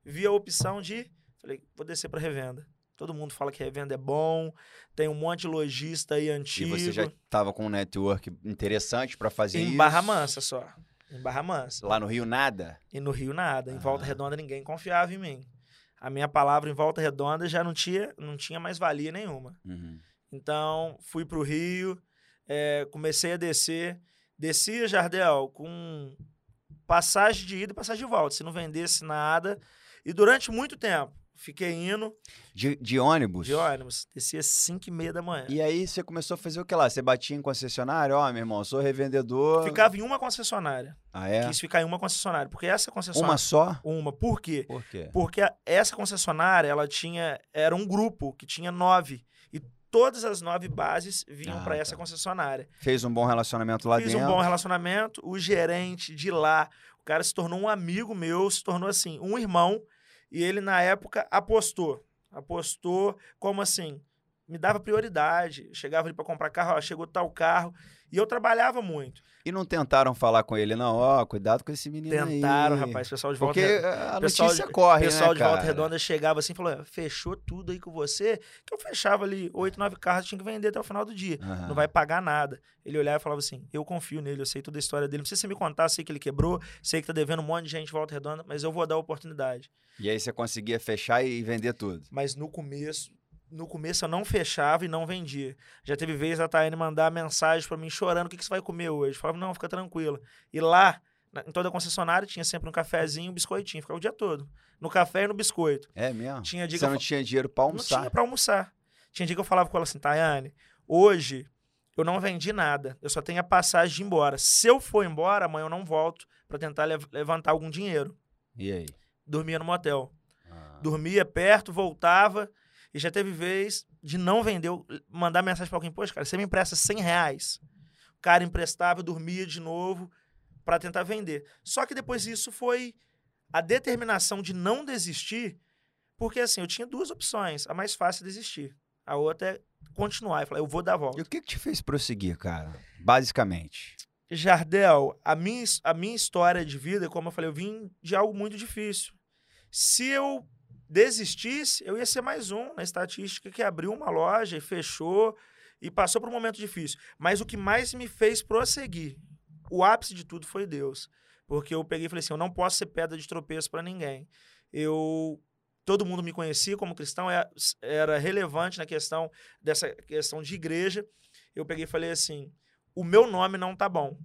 Vi a opção de, falei, vou descer para revenda. Todo mundo fala que revenda é bom, tem um monte de lojista aí E antigo. você já estava com um network interessante para fazer em isso? Barra Mansa só. Em Barra Mansa. Lá no Rio, nada? E no Rio nada. Em Volta Ah. Redonda ninguém confiava em mim. A minha palavra em Volta Redonda já não tinha, não tinha mais valia nenhuma. Uhum. Então, fui pro Rio, eh, comecei a descer. Descia, Jardel, com passagem de ida e passagem de volta. Se não vendesse nada. E durante muito tempo, fiquei indo De, de ônibus? de ônibus. Descia 5 e meia da manhã. E aí você começou a fazer o que lá? Você batia em concessionário? Ó, meu irmão, sou revendedor. Ficava em uma concessionária. Ah, é? Quis ficar em uma concessionária. Porque essa concessionária... Uma só? Uma. Por quê? Por quê? Porque essa concessionária, ela tinha. Era um grupo que tinha nove. E todas as nove bases vinham Ah, para essa concessionária. Fez um bom relacionamento lá Fiz dentro? um bom relacionamento. O gerente de lá, o cara se tornou um amigo meu, se tornou assim, um irmão. E ele, na época, apostou. Apostou como assim? Me dava prioridade. Chegava ali para comprar carro, ó, chegou tal carro. E eu trabalhava muito. E não tentaram falar com ele, não? Ó, cuidado com esse menino Tentaram, aí. rapaz, pessoal de volta Porque Redonda- a pessoal notícia de- corre, O pessoal né, de Volta? Redonda chegava assim e falou: "É, fechou tudo aí com você, que eu fechava ali oito, nove carros, tinha que vender até o final do dia. Aham. Não vai pagar nada. Ele olhava e falava assim: eu confio nele, eu sei toda a história dele. Não precisa você me contar, sei que ele quebrou, sei que tá devendo um monte de gente de Volta Redonda, mas eu vou dar a oportunidade. E aí você conseguia fechar e vender tudo. Mas no começo, no começo eu não fechava e não vendia. Já teve vez a Tayane mandar mensagem pra mim chorando: o que, que você vai comer hoje? Eu falava: não, fica tranquila. E lá, em toda a concessionária, tinha sempre um cafezinho, um biscoitinho, ficava o dia todo. No café e no biscoito. É mesmo? Tinha Você não tinha dinheiro pra Não almoçar? tinha pra almoçar. Tinha dia que eu falava com ela assim, Tayane, hoje eu não vendi nada, eu só tenho a passagem de ir embora. Se eu for embora, amanhã eu não volto para tentar lev levantar algum dinheiro. E aí? Dormia no motel. Ah. Dormia perto, voltava, e já teve vez de não vender, mandar mensagem para alguém, poxa, cara, você me empresta 100 reais. O cara emprestava, dormia de novo para tentar vender. Só que depois isso foi a determinação de não desistir, porque assim, eu tinha duas opções. A mais fácil é desistir. A outra é continuar e falar, eu vou dar a volta. E o que, que te fez prosseguir, cara? Basicamente. Jardel, a minha, a minha história de vida, como eu falei, eu vim de algo muito difícil. Se eu desistisse, eu ia ser mais um na estatística que abriu uma loja e fechou e passou por um momento difícil. Mas o que mais me fez prosseguir, o ápice de tudo foi Deus. Porque eu peguei e falei assim: eu não posso ser pedra de tropeço para ninguém. Eu todo mundo me conhecia como cristão, é, era relevante na questão dessa questão de igreja. Eu peguei e falei assim: o meu nome não tá bom.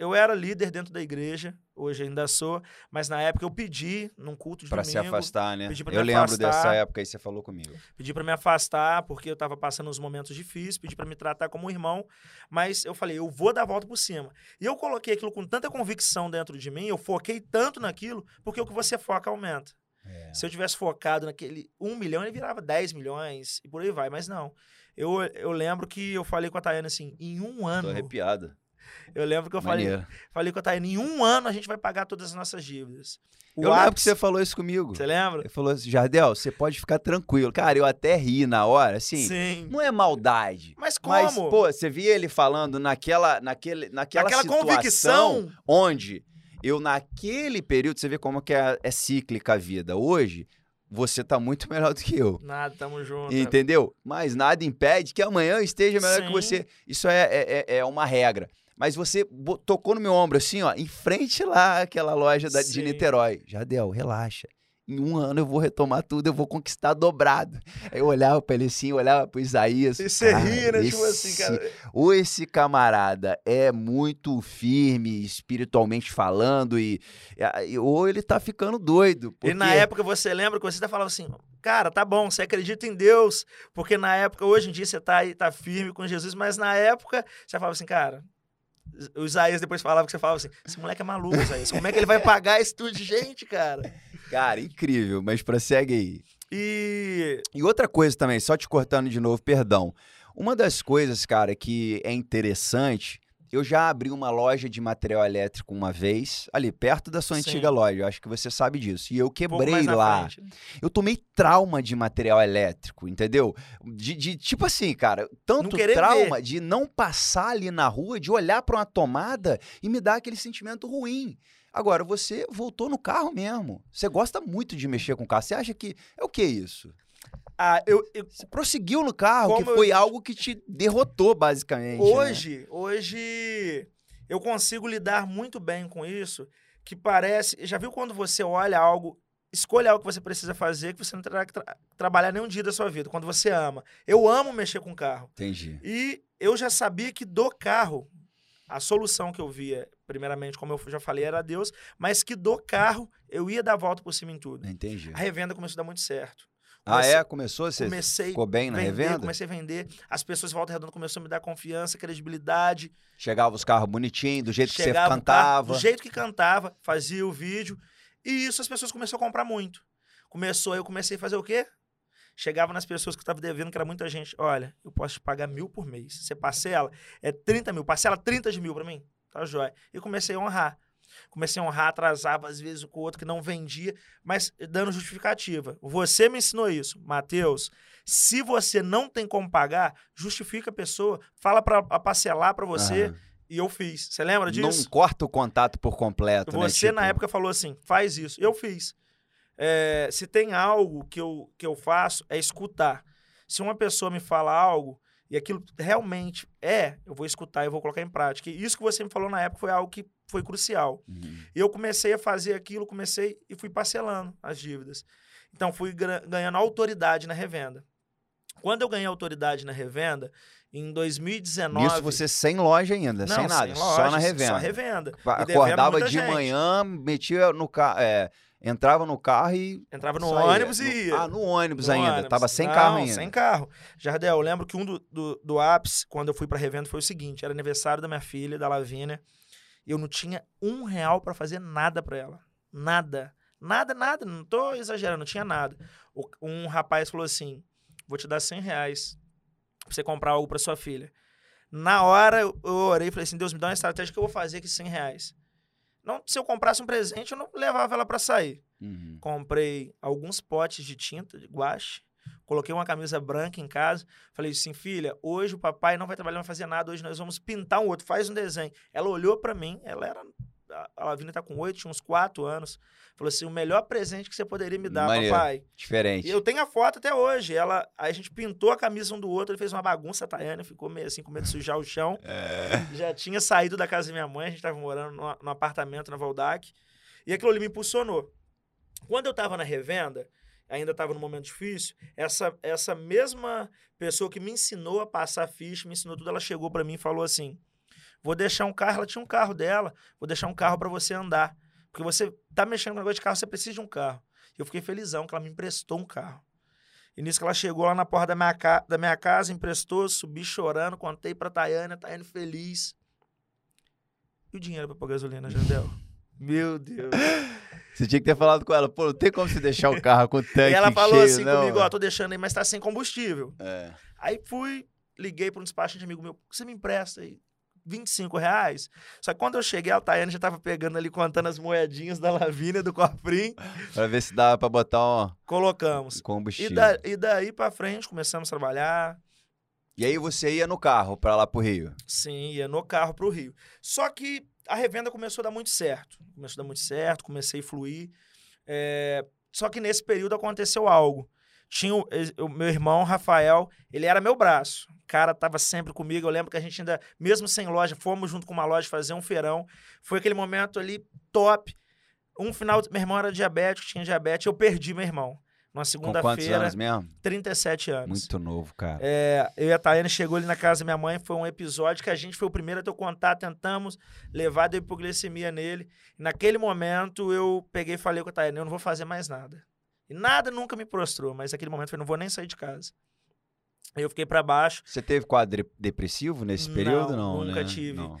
Eu era líder dentro da igreja, hoje ainda sou, mas na época eu pedi num culto de pra domingo. Para se afastar, né? Pedi pra eu me lembro afastar, dessa época aí você falou comigo. Pedi para me afastar porque eu estava passando uns momentos difíceis, pedi para me tratar como um irmão, mas eu falei, eu vou dar a volta por cima. E eu coloquei aquilo com tanta convicção dentro de mim, eu foquei tanto naquilo, porque o que você foca aumenta. É. Se eu tivesse focado naquele 1 milhão, ele virava 10 milhões e por aí vai, mas não. Eu, eu lembro que eu falei com a Tayana assim, em um ano. Tô arrepiado. Eu lembro que eu falei, falei com a Tayane, em um ano a gente vai pagar todas as nossas dívidas. O eu ápice, lembro que você falou isso comigo. Você lembra? Ele falou assim, Jardel, você pode ficar tranquilo. Cara, eu até ri na hora, assim. Sim. Não é maldade. Mas como? Mas, pô, você via ele falando naquela, naquele, naquela, naquela situação convicção onde eu, naquele período, você vê como que é, é cíclica a vida. Hoje, você tá muito melhor do que eu. Nada, tamo junto. Entendeu? Mas nada impede que amanhã eu esteja melhor Sim. que você. Isso é, é, é, é uma regra. Mas você tocou no meu ombro, assim, ó, em frente lá aquela loja da, de Niterói. Jadel, relaxa. Em um ano eu vou retomar tudo, eu vou conquistar dobrado. Aí eu olhava pra ele assim, olhava pro Isaías. E você ria, né? Esse, tipo assim, cara. Ou esse camarada é muito firme, espiritualmente falando, e, e ou ele tá ficando doido. Porque... E na época você lembra que você até falava assim, cara, tá bom, você acredita em Deus, porque na época, hoje em dia você tá aí, tá firme com Jesus, mas na época você falava assim, cara, o Isaías depois falava que você falava assim: esse moleque é maluco, Isaías. Como é que ele vai pagar esse tudo de gente, cara? Cara, incrível, mas prossegue aí. E... e outra coisa também, só te cortando de novo, perdão. Uma das coisas, cara, que é interessante eu já abri uma loja de material elétrico uma vez, ali perto da sua Sim. antiga loja. Eu acho que você sabe disso. E eu quebrei um lá. Frente, né? Eu tomei trauma de material elétrico, entendeu? De, de tipo assim, cara, tanto trauma ver. de não passar ali na rua, de olhar para uma tomada e me dar aquele sentimento ruim. Agora, você voltou no carro mesmo. Você gosta muito de mexer com carro. Você acha que é o que isso? Ah, eu, eu, Você prosseguiu no carro, que foi eu... algo que te derrotou, basicamente. Né? Hoje, né? hoje eu consigo lidar muito bem com isso, que parece. Já viu quando você olha algo, escolha algo que você precisa fazer, que você não terá que tra trabalhar nenhum dia da sua vida, quando você ama. Eu amo mexer com carro. Entendi. E eu já sabia que do carro, a solução que eu via, primeiramente, como eu já falei, era Deus, mas que do carro eu ia dar a volta por cima em tudo. Entendi. A revenda começou a dar muito certo. Ah, é? Começou? Você comecei ficou bem na vender, revenda? Comecei a vender. As pessoas de Volta Redonda começaram a me dar confiança, credibilidade. Chegava os carros bonitinhos, do jeito Chegava que você cantava. Carro, do jeito que cantava, fazia o vídeo. E isso as pessoas começaram a comprar muito. Começou, eu comecei a fazer o quê? Chegava nas pessoas que eu estava devendo, que era muita gente. Olha, eu posso te pagar mil por mês. Você parcela, é 30 mil. Parcela 30 de mil para mim. Tá jóia. E comecei a honrar. Comecei a honrar, atrasava às vezes com o outro que não vendia, mas dando justificativa. Você me ensinou isso, Mateus. Se você não tem como pagar, justifica a pessoa, fala para parcelar para você. Uhum. E eu fiz. Você lembra disso? Não corta o contato por completo. Né, você, né? na época, falou assim: faz isso. Eu fiz. É, se tem algo que eu, que eu faço, é escutar. Se uma pessoa me fala algo e aquilo realmente é, eu vou escutar e vou colocar em prática. E isso que você me falou na época foi algo que foi crucial. Uhum. E eu comecei a fazer aquilo, comecei e fui parcelando as dívidas. Então, fui ganhando autoridade na revenda. Quando eu ganhei autoridade na revenda, em 2019. Isso você sem loja ainda, Não, sem nada, sem só loja, na revenda. Só revenda. Acordava de gente. manhã, metia no carro, é, entrava no carro e Entrava no saía. ônibus e ia. Ah, no ônibus No ainda, ônibus. tava sem Não, carro ainda. sem carro. Jardel, eu lembro que um do, do, do ápice, quando eu fui pra revenda, foi o seguinte: era aniversário da minha filha, da Lavínia. Eu não tinha um real pra fazer nada pra ela. Nada. Nada, nada. Não tô exagerando, não tinha nada. Um rapaz falou assim: vou te dar 100 reais pra você comprar algo pra sua filha. Na hora eu orei e falei assim: Deus, me dá uma estratégia que eu vou fazer com esses 100 reais. Não, se eu comprasse um presente, eu não levava ela pra sair. Uhum. Comprei alguns potes de tinta, de guache. Coloquei uma camisa branca em casa. Falei assim, filha, hoje o papai não vai trabalhar, não vai fazer nada. Hoje nós vamos pintar um outro. Faz um desenho. Ela olhou pra mim. Ela era... A a Lavínia tá com oito, tinha uns quatro anos. Falou assim, o melhor presente que você poderia me dar, Maneiro. papai. Diferente. E eu tenho a foto até hoje. Ela, a gente pintou a camisa um do outro. Ele fez uma bagunça, a Tayane ficou meio assim, com medo de sujar o chão. É. Já tinha saído da casa da minha mãe, a gente tava morando num, apartamento na Valdac. E aquilo ali me impulsionou. Quando eu tava na revenda, ainda tava num momento difícil, essa, essa mesma pessoa que me ensinou a passar ficha, me ensinou tudo, ela chegou pra mim e falou assim: Vou deixar um carro, ela tinha um carro dela, vou deixar um carro pra você andar. Porque você tá mexendo com negócio de carro, você precisa de um carro. Eu fiquei felizão que ela me emprestou um carro. E nisso que ela chegou lá na porta da minha, ca- da minha casa, emprestou, subi chorando, contei pra Tayane, a Tayane feliz. E o dinheiro pra pôr gasolina, Jandel? Meu Deus. Você tinha que ter falado com ela, pô, não tem como você deixar o carro com o tanque e ela falou cheio, assim não, comigo, ó, tô deixando aí, mas tá sem combustível. É. Aí fui, liguei para um despachante amigo meu, você me empresta aí 25 reais? Só que quando eu cheguei, a Tayane já tava pegando ali, contando as moedinhas da Lavínia, do cofrinho, Pra ver se dava pra botar um colocamos. E, combustível. da, e daí pra frente, começamos a trabalhar, E aí você ia no carro pra lá pro Rio. sim, ia no carro pro Rio. Só que a revenda começou a dar muito certo. Começou a dar muito certo, comecei a fluir. É, Só que nesse período aconteceu algo. Tinha o, o meu irmão, Rafael, ele era meu braço. O cara tava sempre comigo. Eu lembro que a gente ainda, mesmo sem loja, fomos junto com uma loja fazer um feirão. Foi aquele momento ali top. Um final, meu irmão era diabético, tinha diabetes, eu perdi meu irmão. Numa Com quantos segunda-feira, anos mesmo? 37 anos. Muito novo, cara. É, eu e a Tayane chegou ali na casa da minha mãe, foi um episódio que a gente foi o primeiro a ter o contato, tentamos levar da hipoglicemia nele. Naquele momento eu peguei e falei com a Tayane, eu não vou fazer mais nada. E nada nunca me prostrou, mas naquele momento eu falei, não vou nem sair de casa. Aí eu fiquei pra baixo. Você teve quadro de- depressivo nesse período? Não, Não, nunca né? tive. Não.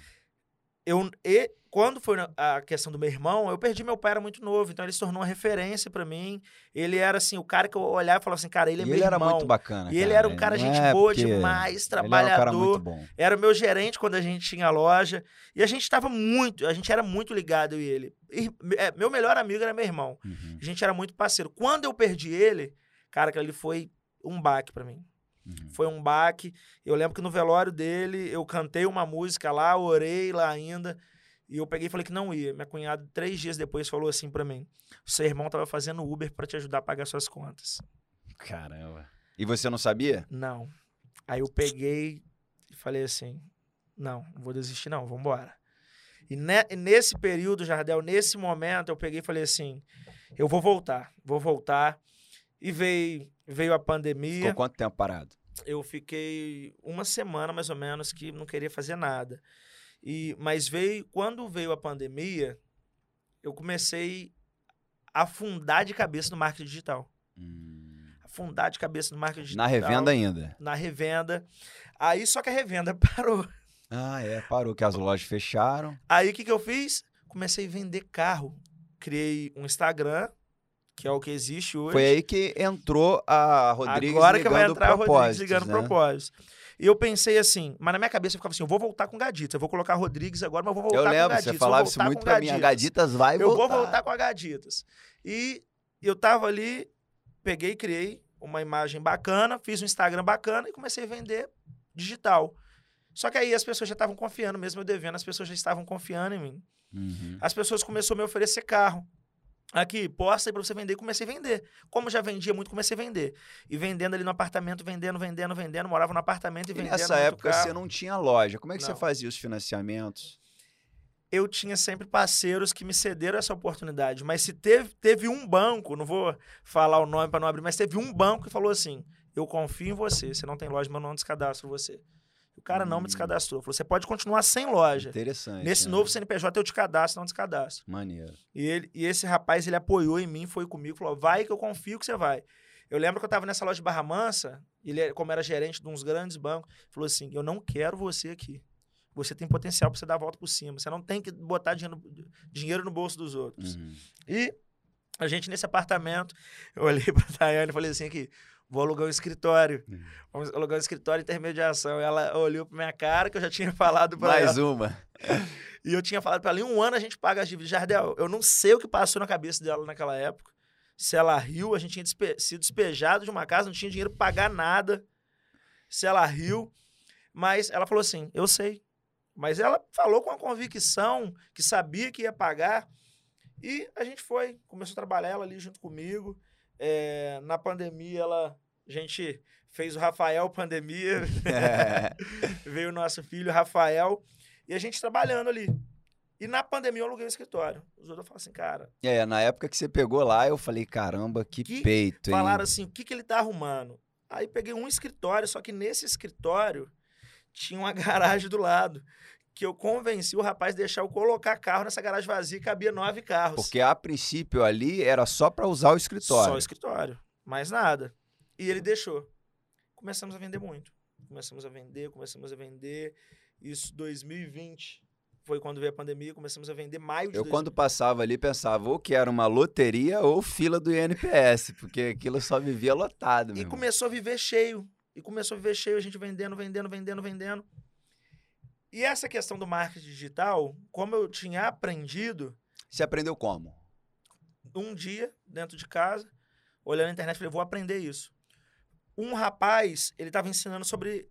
Eu, e, quando foi a questão do meu irmão, eu perdi meu pai, era muito novo, então ele se tornou uma referência pra mim. Ele era assim, o cara que eu olhava e falava assim, cara, ele é e meu ele irmão. era muito bacana. E ele era um cara gente é boa demais, Ele era um cara trabalhador. muito bom. Era meu gerente quando a gente tinha loja. E a gente tava muito, a gente era muito ligado, eu e ele. E, é, meu melhor amigo era meu irmão. Uhum, A gente era muito parceiro. Quando eu perdi ele, cara, aquilo ali foi um baque pra mim. Uhum. Foi um baque. Eu lembro que no velório dele, eu cantei uma música lá, orei lá ainda. E eu peguei e falei que não ia. Minha cunhada, três dias depois, falou assim pra mim: seu irmão tava fazendo Uber pra te ajudar a pagar suas contas. Caramba. E você não sabia? Não. Aí eu peguei e falei assim: não, não vou desistir, não, vamos embora. E ne- e nesse período, Jardel, nesse momento, eu peguei e falei assim: eu vou voltar, vou voltar. E veio, veio a pandemia. Ficou quanto tempo parado? Eu fiquei uma semana mais ou menos que não queria fazer nada. E, mas veio, quando veio a pandemia, eu comecei a afundar de cabeça no marketing digital. Hum. Afundar de cabeça no marketing digital. Na revenda ainda. na revenda. Aí só que a revenda parou. Ah, é. Parou que as lojas fecharam. Aí o que, que eu fiz? Comecei a vender carro. Criei um Instagram, que é o que existe hoje. Foi aí que entrou a Rodrigues Agora que vai ligando entrar o Rodrigues ligando né? propósitos. E eu pensei assim, mas na minha cabeça eu ficava assim, eu vou voltar com Gaditas. Eu vou colocar Rodrigues agora, mas eu vou voltar Eu com lembro, Gaditas. você eu vou falava isso muito com pra mim. A Gaditas. Gaditas vai Eu voltar. vou voltar com a Gaditas. E eu tava ali, peguei e criei uma imagem bacana, fiz um Instagram bacana e comecei a vender digital. Só que aí as pessoas já estavam confiando, mesmo eu devendo, as pessoas já estavam confiando em mim. Uhum. As pessoas começaram a me oferecer carro. Aqui, posta aí pra você vender. Comecei a vender. Como já vendia muito, comecei a vender. E vendendo ali no apartamento, vendendo, vendendo, vendendo. Morava no apartamento e E vendendo. nessa muito época carro. você não tinha loja. Como é que você Não. fazia os financiamentos? eu tinha sempre parceiros que me cederam essa oportunidade. Mas se teve, teve um banco, não vou falar o nome para não abrir, mas teve um banco que falou assim: eu confio em você. Você não tem loja, mas eu não descadastro você. O cara não me Hum. descadastrou. Falou, você pode continuar sem loja. Interessante. Nesse né? novo CNPJ eu te cadastro, não descadastro. Maneiro. E, ele, e esse rapaz, ele apoiou em mim, foi comigo, falou, vai que eu confio que você vai. Eu lembro que eu tava nessa loja de Barra Mansa, ele, como era gerente de uns grandes bancos, falou assim, eu não quero você aqui. Você tem potencial para você dar a volta por cima. Você não tem que botar dinheiro, dinheiro no bolso dos outros. Uhum. E a gente nesse apartamento, eu olhei pra Tayane e falei assim aqui, vou alugar um escritório. Uhum. Vamos alugar um escritório de intermediação. Ela olhou pra minha cara, que eu já tinha falado pra ela. Mais uma. E eu tinha falado pra ela, em um ano a gente paga as dívidas. Jardel, eu não sei o que passou na cabeça dela naquela época. Se ela riu, a gente tinha despe sido despejado de uma casa, não tinha dinheiro pra pagar nada. Se ela riu. Mas ela falou assim, eu sei. Mas ela falou com a convicção que sabia que ia pagar. E a gente foi, começou a trabalhar ela ali junto comigo. É, na pandemia, ela, a gente fez o Rafael Pandemia. Veio o nosso filho, Rafael. E a gente trabalhando ali. E na pandemia eu aluguei um escritório. Os outros falaram assim, cara, É, na época que você pegou lá, eu falei, caramba, que, Que peito, hein? falaram assim, o que, que ele tá arrumando? Aí peguei um escritório, só que nesse escritório tinha uma garagem do lado. Que eu convenci o rapaz a deixar eu colocar carro nessa garagem vazia e cabia nove carros. Porque a princípio ali era só pra usar o escritório. Só o escritório. Mais nada. E ele deixou. Começamos a vender muito. Começamos a vender, começamos a vender. Isso 2020. Foi quando veio a pandemia, começamos a vender maio de Eu, 2020. quando passava ali, pensava ou que era uma loteria ou fila do INPS, porque aquilo só vivia lotado, E começou a viver cheio. E começou a viver cheio, a gente vendendo, vendendo, vendendo, vendendo. E essa questão do marketing digital, como eu tinha aprendido, Você aprendeu como? um dia, dentro de casa, olhando na internet, falei, vou aprender isso. Um rapaz, ele estava ensinando sobre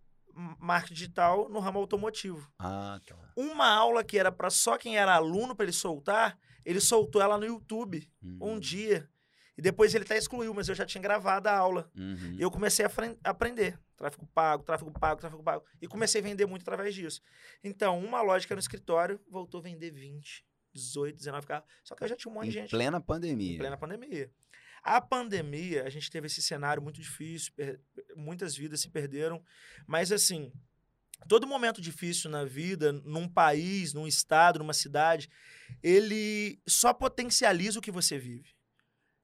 marketing digital no ramo automotivo. Ah, tá. Uma aula que era para só quem era aluno para ele soltar, ele soltou ela no YouTube um Uhum. dia. E depois ele até excluiu, mas eu já tinha gravado a aula. Uhum. E eu comecei a aprender. Tráfego pago, tráfego pago, tráfego pago. E comecei a vender muito através disso. Então, uma lógica no escritório voltou a vender 20, 18, 19 carros. Só que eu já tinha um monte Em de gente plena pandemia. em plena pandemia. A pandemia, a gente teve esse cenário muito difícil, muitas vidas se perderam, mas assim, todo momento difícil na vida, num país, num estado, numa cidade, ele só potencializa o que você vive.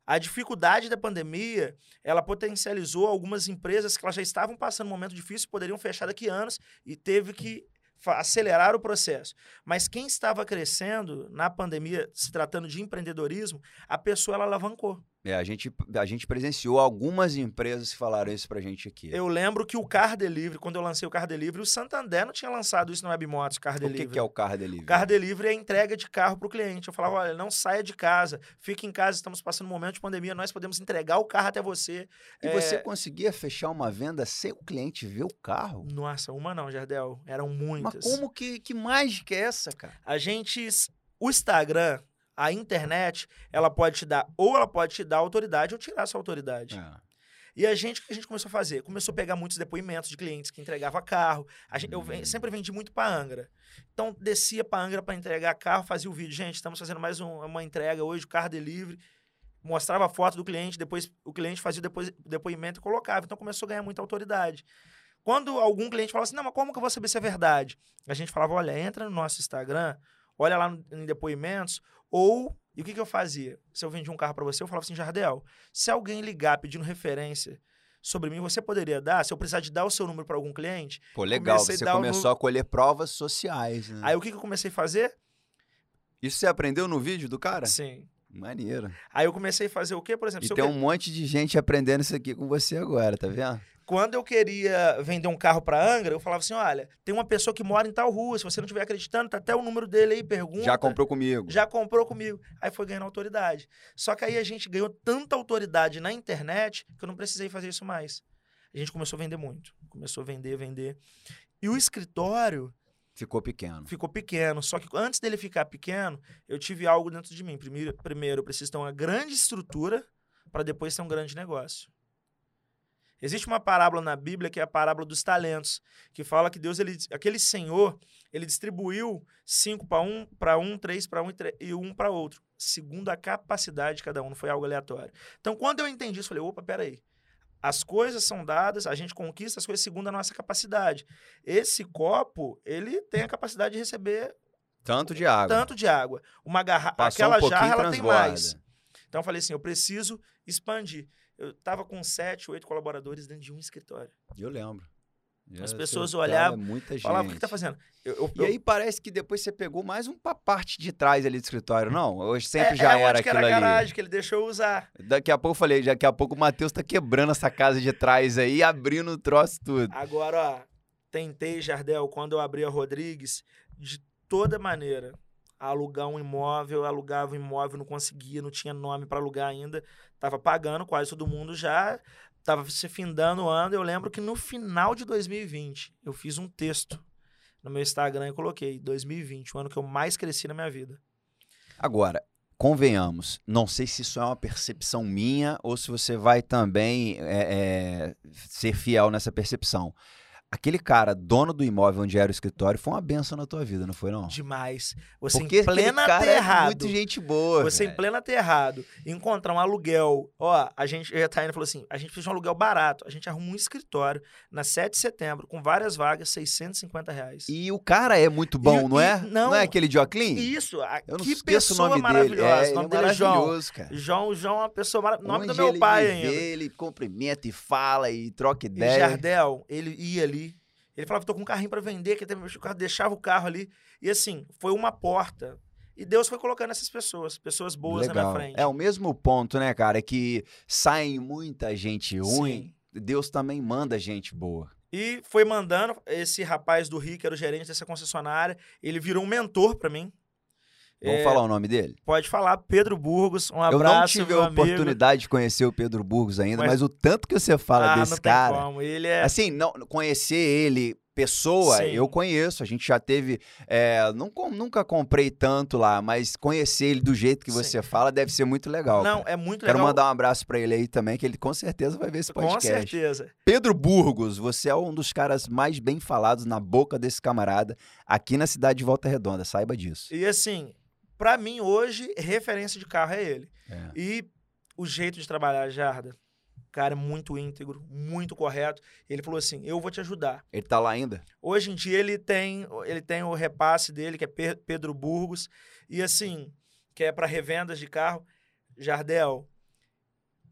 A dificuldade da pandemia, ela potencializou algumas empresas que elas já estavam passando um momento difícil, poderiam fechar daqui anos e teve que acelerar o processo. Mas quem estava crescendo na pandemia, se tratando de empreendedorismo, a pessoa ela alavancou. É, a, gente, a gente presenciou algumas empresas que falaram isso pra gente aqui. Eu lembro que o Car Delivery, quando eu lancei o Car Delivery, o Santander não tinha lançado isso no Webmotos, Car o Delivery. que, que é o Car Delivery? O Car Delivery é a entrega de carro para o cliente. Eu falava, olha, não saia de casa, fique em casa, estamos passando um momento de pandemia, nós podemos entregar o carro até você. E É, você conseguia fechar uma venda sem o cliente ver o carro? Nossa, uma não, Jardel, eram Mas muitas. como que, que mágica é essa, cara? A gente, o Instagram, a internet, ela pode te dar, ou ela pode te dar autoridade ou tirar sua autoridade. É. E a gente, o que a gente começou a fazer? Começou a pegar muitos depoimentos de clientes que entregavam carro. A gente, Eu ven- Hum. sempre vendi muito para Angra. Então, descia para Angra para entregar carro, fazia o vídeo. Gente, estamos fazendo mais um- uma entrega hoje, carro delivery. Mostrava a foto do cliente, depois o cliente fazia o depois, depoimento e colocava. Então, começou a ganhar muita autoridade. Quando algum cliente falava assim, não, mas como que eu vou saber se é verdade? A gente falava, olha, entra no nosso Instagram, olha lá no- em depoimentos, ou... E o que, que eu fazia? Se eu vendia um carro para você, eu falava assim, Jardel, se alguém ligar pedindo referência sobre mim, você poderia dar? Se eu precisar de dar o seu número para algum cliente? Pô, legal. A Você o começou a colher provas sociais, né? Aí o que, que eu comecei a fazer? Isso você aprendeu no vídeo do cara? Sim. Maneiro. Aí eu comecei a fazer o quê? Por exemplo, E se eu tem que- um monte de gente aprendendo isso aqui com você agora, tá vendo? Quando eu queria vender um carro para Angra, eu falava assim, olha, tem uma pessoa que mora em tal rua, se você não estiver acreditando, tá até o número dele aí, pergunta. Já comprou comigo. já comprou comigo. Aí foi ganhando autoridade. Só que aí a gente ganhou tanta autoridade na internet que eu não precisei fazer isso mais. A gente começou a vender muito. Começou a vender, vender. E o escritório Ficou pequeno. ficou pequeno. Só que antes dele ficar pequeno, eu tive algo dentro de mim. Primeiro, primeiro eu preciso ter uma grande estrutura para depois ter um grande negócio. Existe uma parábola na Bíblia que é a parábola dos talentos, que fala que Deus, ele, aquele senhor, ele distribuiu cinco para um, para um, três para um e, um para outro, segundo a capacidade de cada um, não foi algo aleatório. Então, quando eu entendi isso, eu falei, opa, peraí. as coisas são dadas, a gente conquista as coisas segundo a nossa capacidade. Esse copo, ele tem a capacidade de receber Tanto de água. tanto de água. Uma garrafa, aquela um jarra ela tem mais. Então eu falei assim, eu preciso expandir. Eu tava com sete, oito colaboradores dentro de um escritório. Eu lembro. As Eu- pessoas cara, olhavam, muita gente. Falava, o que, tá fazendo? Eu, eu- E aí parece que depois você pegou mais um pra parte de trás ali do escritório, não? Hoje é- sempre já é era aquilo era ali. garagem que ele deixou usar. Daqui a pouco eu falei, daqui a pouco o Matheus tá quebrando essa casa de trás aí, abrindo o troço tudo. Agora, ó, tentei, Jardel, quando eu abri a Rodrigues, de toda maneira, alugar um imóvel, alugava um imóvel, não conseguia, não tinha nome para alugar ainda, tava pagando, quase todo mundo já, tava se findando o ano. Eu lembro que no final de 2020, eu fiz um texto no meu Instagram e coloquei 2020, o ano que eu mais cresci na minha vida. Agora, convenhamos, não sei se isso é uma percepção minha ou se você vai também é, é, ser fiel nessa percepção. Aquele cara, dono do imóvel onde era o escritório, foi uma benção na tua vida, não foi não? Demais. Você Porque em plena cara é terrado. muito gente boa. Você em velho. pleno aterrado, encontrar um aluguel. Ó, a gente, eu e a Tainá falou assim: a gente fez um aluguel barato. A gente arruma um escritório na 7 de setembro, com várias vagas, 650 reais. E o cara é muito bom, E- não é? e- não. é aquele de Oclean? Isso, a- Eu não que pessoa o nome maravilhosa. dele. É, o nome é dele é João. maravilhoso, cara. João, João é uma pessoa maravilhosa. Nome do meu ele pai ainda. vê, ele cumprimenta e fala e troca E ideia. Jardel, ele ia ali. Ele falava, tô com um carrinho pra vender, que até meu carro deixava o carro ali. E assim, foi uma porta. E Deus foi colocando essas pessoas, pessoas boas na Legal. minha frente. É o mesmo ponto, né, cara? Que sai muita gente ruim, Sim. Deus também manda gente boa. E foi mandando esse rapaz do Rio, que era o gerente dessa concessionária, ele virou um mentor pra mim. Vamos É, falar o nome dele? Pode falar, Pedro Burgos, um Eu abraço, não tive a amigo. oportunidade de conhecer o Pedro Burgos ainda, mas, Mas- o tanto que você fala ah, desse cara. como. Ele é... Assim, não, conhecer ele, pessoa, Sim. eu conheço. A gente já teve. é, não com- nunca comprei tanto lá, mas conhecer ele do jeito que Sim. você fala deve ser muito legal. não, cara. é muito Quero legal. mandar um abraço pra ele aí também, que ele com certeza vai ver esse Com podcast. certeza. Pedro Burgos, você é um dos caras mais bem falados na boca desse camarada aqui na cidade de Volta Redonda, saiba disso. E assim, pra mim hoje, referência de carro é ele. É. E o jeito de trabalhar, Jarda, cara, é muito íntegro, muito correto. Ele falou assim: eu vou te ajudar. Ele tá lá ainda? Hoje em dia ele tem, ele tem o repasse dele, que é Pe- Pedro Burgos, e assim, que é para revendas de carro. Jardel,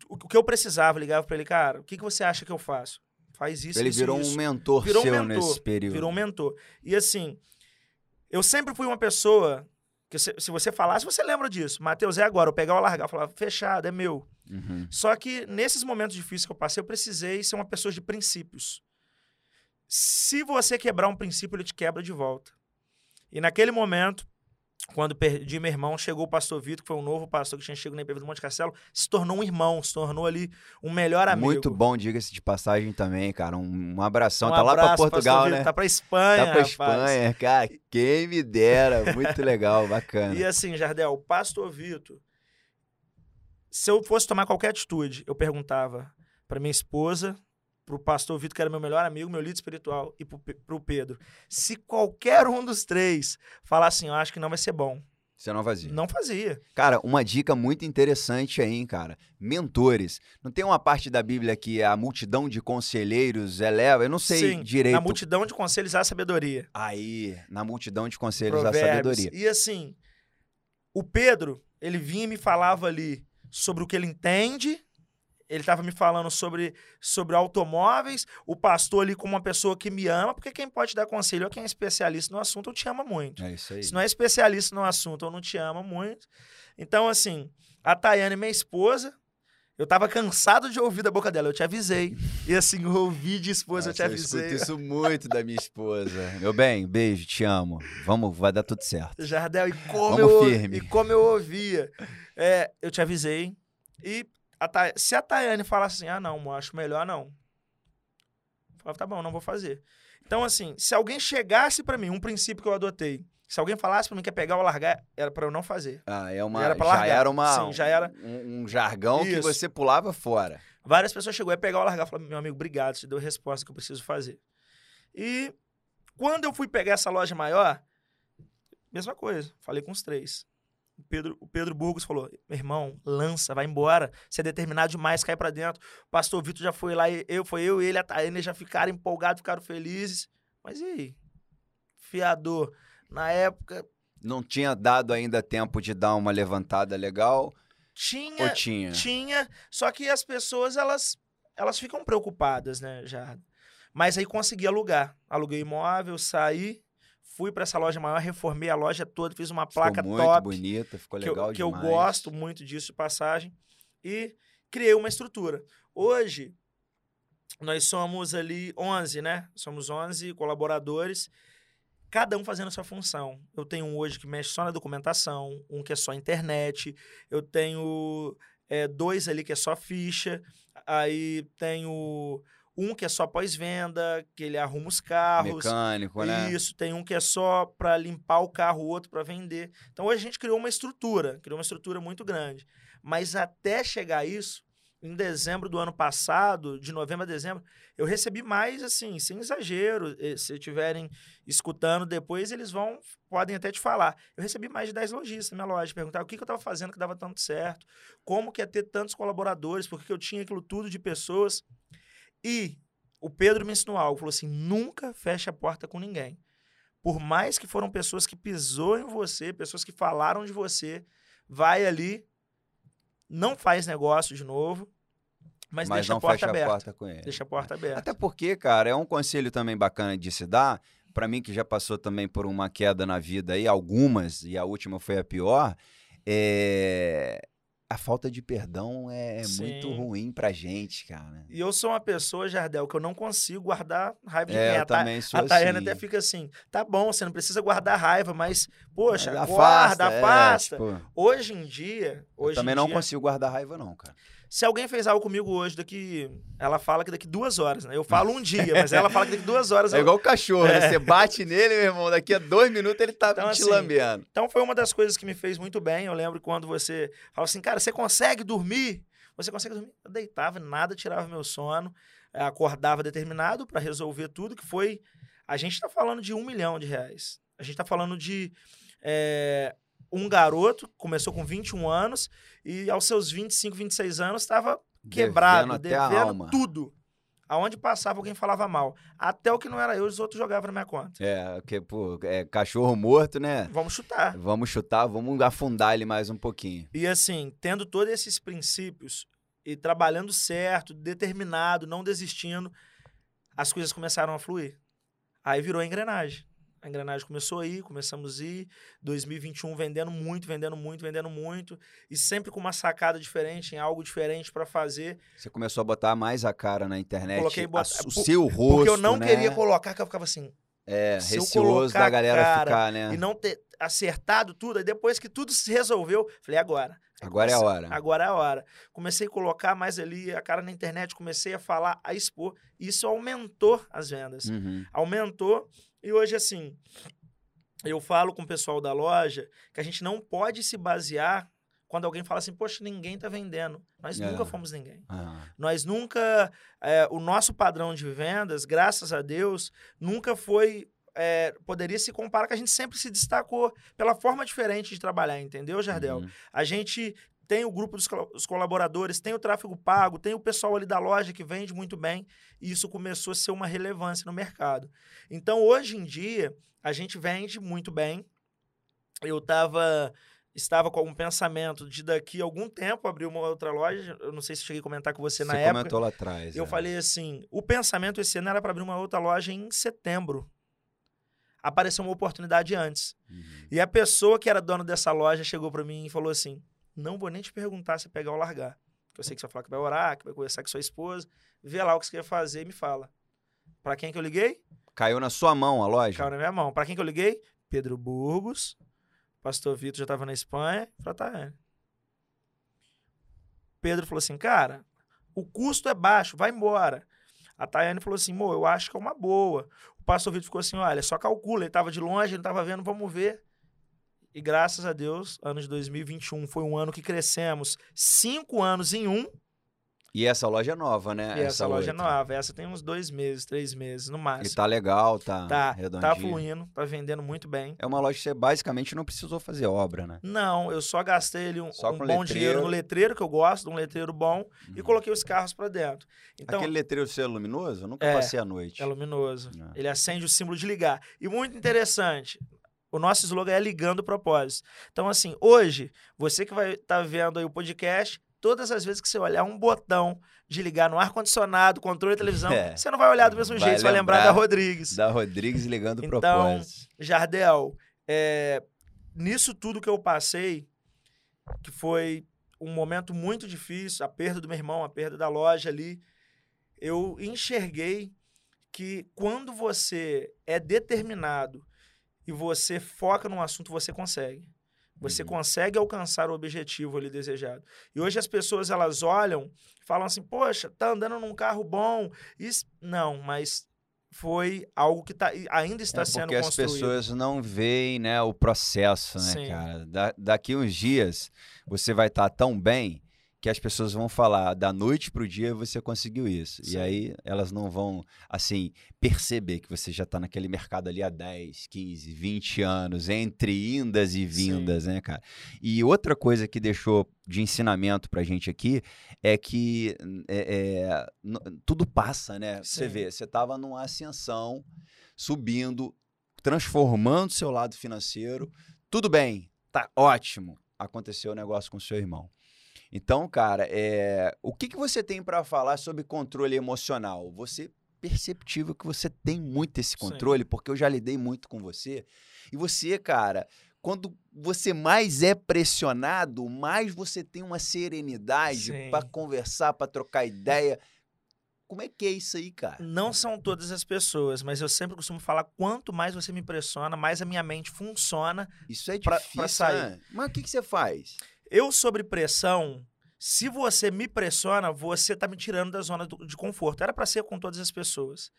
o que eu precisava, ligava para ele, cara, o que, que você acha que eu faço? Faz isso, ele isso, virou isso. um mentor Virou um seu mentor, nesse período. Virou um mentor. E assim, eu sempre fui uma pessoa que se, se você falasse, você lembra disso. Matheus, é agora, eu pegar ou largar. Eu falava, fechado, é meu. Uhum. Só que nesses momentos difíceis que eu passei, eu precisei ser uma pessoa de princípios. Se você quebrar um princípio, ele te quebra de volta. E naquele momento, quando perdi meu irmão, chegou o pastor Vitor, que foi um novo pastor que tinha chegado na IPV do Monte Castelo, se tornou um irmão, se tornou ali um melhor amigo. Muito bom, diga-se de passagem também, cara. Um, um abração. Um tá lá pra abraço, Portugal, pastor né? Vitor, Tá pra Espanha, Tá pra rapaz. Espanha, cara. Quem me dera. Muito legal, bacana. E assim, Jardel, o pastor Vitor, se eu fosse tomar qualquer atitude, eu perguntava para minha esposa, pro pastor Vitor, que era meu melhor amigo, meu líder espiritual, e pro, pro Pedro. Se qualquer um dos três falar assim, eu acho que não vai ser bom, Você não fazia. não fazia. Cara, uma dica muito interessante aí, hein, cara. Mentores. Não tem uma parte da Bíblia que a multidão de conselheiros eleva? Eu não sei Sim, direito. Na multidão de conselhos há sabedoria. Aí, na multidão de conselhos Provérbios. sabedoria. E assim, o Pedro, ele vinha e me falava ali sobre o que ele entende. Ele estava me falando sobre, sobre automóveis, o pastor ali como uma pessoa que me ama, porque quem pode dar conselho é quem é especialista no assunto, eu te amo muito. É isso aí. Se não é especialista no assunto, eu não te amo muito. Então, assim, a Tayane, minha esposa, eu tava cansado de ouvir da boca dela, eu te avisei. E assim, eu ouvi de esposa, eu te Nossa, avisei. escuto isso muito da minha esposa. Meu bem, beijo, te amo. Vamos, vai dar tudo certo. Jardel, e como, Vamos eu, firme. e como eu ouvia. É, eu te avisei. E a se a Tayane falasse assim, ah, não, eu acho melhor não. Eu falava, tá bom, não vou fazer. Então, assim, se alguém chegasse pra mim, um princípio que eu adotei, se alguém falasse pra mim que é pegar ou largar, era pra eu não fazer. Ah, é uma, Era pra já largar. era uma, Sim, já era. Um, um jargão que Isso. você pulava fora. Várias pessoas chegou a pegar ou largar. Falaram, meu amigo, obrigado, você deu a resposta que eu preciso fazer. E quando eu fui pegar essa loja maior, mesma coisa, falei com os três. O Pedro, o Pedro Burgos falou: meu irmão, lança, vai embora. Você é determinado demais, cai pra dentro. O pastor Vitor já foi lá, eu, foi eu, ele, a Taiane já ficaram empolgados, ficaram felizes. Mas e aí? Fiador. Na época, Não tinha dado ainda tempo de dar uma levantada legal? tinha. Ou tinha? Tinha, só que as pessoas, elas, elas ficam preocupadas, né, já. Mas aí consegui alugar. Aluguei imóvel, saí, fui para essa loja maior, reformei a loja toda, fiz uma placa ficou muito top. bonita, ficou que, legal eu, que eu demais. gosto muito disso de passagem. E criei uma estrutura. Hoje, nós somos ali 11, né? Somos 11 colaboradores, cada um fazendo a sua função. Eu tenho um hoje que mexe só na documentação, um que é só internet, eu tenho é, dois ali que é só ficha, aí tenho um que é só pós-venda, que ele arruma os carros. Mecânico, né? Isso, tem um que é só para limpar o carro, o outro para vender. Então hoje a gente criou uma estrutura, criou uma estrutura muito grande. Mas até chegar a isso, em dezembro do ano passado, de novembro a dezembro, eu recebi mais, assim, sem exagero. eh, Se estiverem escutando depois, eles vão, podem até te falar. Eu recebi mais de 10 lojistas na minha loja, perguntar o que, que eu estava fazendo que dava tanto certo, como que ia ter tantos colaboradores, porque eu tinha aquilo tudo de pessoas. E o Pedro me ensinou algo, falou assim, nunca feche a porta com ninguém. Por mais que foram pessoas que pisou em você, pessoas que falaram de você, vai ali, não faz negócio de novo, mas, Mas deixa não a porta fecha aberta. a porta. Deixa a porta aberta. Até porque, cara, é um conselho também bacana de se dar. Pra mim, que já passou também por uma queda na vida aí, algumas, e a última foi a pior, é... a falta de perdão é muito Sim. ruim pra gente, cara. E eu sou uma pessoa, Jardel, que eu não consigo guardar raiva de É, ninguém. eu A Ta- também sou A Tayana assim. até fica assim, tá bom, você não precisa guardar raiva, mas, poxa, Mas guarda, é, afasta. tipo, Hoje em dia, eu hoje também em não dia, consigo guardar raiva, não, cara. Se alguém fez algo comigo hoje, daqui. Ela fala que daqui duas horas, né? Eu falo um dia, mas ela fala que daqui duas horas. É eu- igual o cachorro, né? É. Você bate nele, meu irmão, daqui a dois minutos ele tá Então, te assim, lambendo. Então foi uma das coisas que me fez muito bem. Eu lembro quando você falava assim, cara, você consegue dormir? Você consegue dormir? Eu deitava, nada tirava meu sono, eh, acordava determinado para resolver tudo, que foi. A gente está falando de um milhão de reais. A gente está falando de eh, um garoto, começou com 21 anos, e aos seus 25, 26 anos estava quebrado, Devendo devendo tudo. Aonde passava, alguém falava mal. Até o que não era eu, os outros jogavam na minha conta. É, porque, pô, é cachorro morto, né? Vamos chutar. Vamos chutar, vamos afundar ele mais um pouquinho. E assim, tendo todos esses princípios e trabalhando certo, determinado, não desistindo, as coisas começaram a fluir. Aí virou a engrenagem. A engrenagem começou a ir, começamos a ir. 2021 vendendo muito, vendendo muito, vendendo muito. E sempre com uma sacada diferente, em algo diferente para fazer. Você começou a botar mais a cara na internet, Coloquei a- bota- o por- seu rosto, Porque eu não né? queria colocar, que eu ficava assim. É, se receoso da galera a cara ficar, né? E não ter acertado tudo. Aí depois que tudo se resolveu, falei, agora. Aí Agora é a comecei- hora. Agora é a hora. Comecei a colocar mais ali a cara na internet, comecei a falar, a expor. Isso aumentou as vendas. Uhum. Aumentou. E hoje, assim, eu falo com o pessoal da loja que a gente não pode se basear quando alguém fala assim, poxa, ninguém tá vendendo. Nós É. nunca fomos ninguém. Ah, Nós nunca. é, o nosso padrão de vendas, graças a Deus, nunca foi. é, poderia se comparar, que a gente sempre se destacou pela forma diferente de trabalhar, entendeu, Jardel? uhum. A gente tem o grupo dos col- os colaboradores, tem o tráfego pago, tem o pessoal ali da loja que vende muito bem, e isso começou a ser uma relevância no mercado. Então, hoje em dia, a gente vende muito bem. Eu tava, estava com algum pensamento de daqui a algum tempo abrir uma outra loja. Eu não sei se cheguei a comentar com você, Você na época. comentou lá atrás. Eu é. falei assim: o pensamento esse ano era para abrir uma outra loja em setembro. Apareceu uma oportunidade antes. Uhum. E a pessoa que era dona dessa loja chegou para mim e falou assim: Não vou nem te perguntar se pegar ou largar. Porque eu sei que você vai falar que vai orar, que vai conversar com sua esposa. Vê lá o que você quer fazer e me fala. Para quem que eu liguei? Caiu na sua mão a loja? Caiu na minha mão. Para quem que eu liguei? Pedro Burgos. Pastor Vitor já estava na Espanha. Falei, tá, é. Pedro falou assim, cara, o custo é baixo, vai embora. A Tayane falou assim, mo, eu acho que é uma boa. O pastor Vitor ficou assim, olha, só calcula, ele estava de longe, ele estava vendo, vamos ver. E graças a Deus, ano de 2021 foi um ano que crescemos cinco anos em um. E essa loja é nova, né? E essa, loja é nova. Essa tem uns dois meses, três meses, no máximo. E tá legal, tá, tá, redondinho. tá fluindo, tá vendendo muito bem. É uma loja que você basicamente não precisou fazer obra, né? Não, eu só gastei um, um bom letreiro. dinheiro no letreiro, que eu gosto, de um letreiro bom, e Uhum. coloquei os carros pra dentro. Então, Aquele letreiro seu é luminoso? Eu nunca É, passei a noite. é luminoso. Ah. Ele acende o símbolo de ligar. E muito interessante, o nosso slogan é ligando o propósito. Então, assim, hoje, você que vai estar vendo aí o podcast, todas as vezes que você olhar um botão de ligar no ar-condicionado, controle de televisão, É. você não vai olhar do mesmo jeito, você vai lembrar da Rodrigues. Da Rodrigues ligando o Então, propósito. Jardel, é, nisso tudo que eu passei, que foi um momento muito difícil, a perda do meu irmão, a perda da loja ali, eu enxerguei que quando você é determinado e você foca num assunto, você consegue. Você Uhum. consegue alcançar o objetivo ali desejado. E hoje as pessoas elas olham e falam assim: "Poxa, tá andando num carro bom". Isso não, mas foi algo que tá, ainda está é sendo porque as construído. pessoas não veem né, o processo, né, Sim. cara? Da- daqui uns dias você vai estar tão bem que as pessoas vão falar da noite pro dia você conseguiu isso. E Sim. aí elas não vão, assim, perceber que você já tá naquele mercado ali há 10, 15, 20 anos, entre indas e vindas, né, cara? E outra coisa que deixou de ensinamento pra gente aqui é que é, é, tudo passa, né? Você Sim. vê, você tava numa ascensão, subindo, transformando seu lado financeiro. Tudo bem, tá ótimo. Aconteceu o negócio com seu irmão. Então, cara, é, o que, que você tem para falar sobre controle emocional? Você perceptível que você tem muito esse Sim. controle, porque eu já lidei muito com você. E você, cara, quando você mais é pressionado, mais você tem uma serenidade Sim. para conversar, para trocar ideia. Como é que é isso aí, cara? Não são todas as pessoas, mas eu sempre costumo falar: quanto mais você me impressiona, mais a minha mente funciona. Isso é Pra- difícil, pra sair. né? Mas o que, que você faz? Eu, sobre pressão, se você me pressiona, você tá me tirando da zona do- de conforto. Era para ser com todas as pessoas.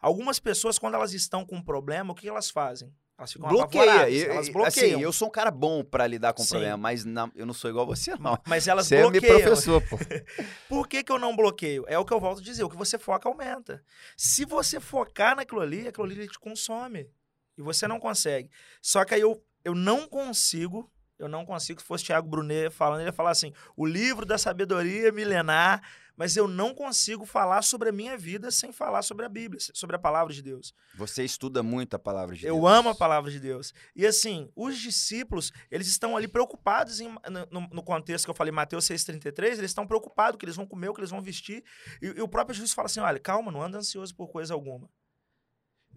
Algumas pessoas, quando elas estão com um problema, o que elas fazem? Elas ficam Bloqueia. Eu- elas bloqueiam. Assim, eu sou um cara bom para lidar com Sim. problema, mas na- eu não sou igual você, não. Mas elas Você é bloqueiam. professor, pô. Por que, que eu não bloqueio? É o que eu volto a dizer, o que você foca aumenta. Se você focar naquilo ali, aquilo ali te consome. E você não consegue. Só que aí eu, eu não consigo, eu não consigo, se fosse Thiago Brunet falando, ele ia falar assim, o livro da sabedoria milenar, mas eu não consigo falar sobre a minha vida sem falar sobre a Bíblia, sobre a palavra de Deus. Você estuda muito a palavra de Eu Deus. amo a palavra de Deus. E assim, os discípulos, eles estão ali preocupados em- no, no contexto que eu falei, Mateus 6,33, eles estão preocupados que eles vão comer, o que eles vão vestir. E, e o próprio Jesus fala assim: olha, calma, não anda ansioso por coisa alguma.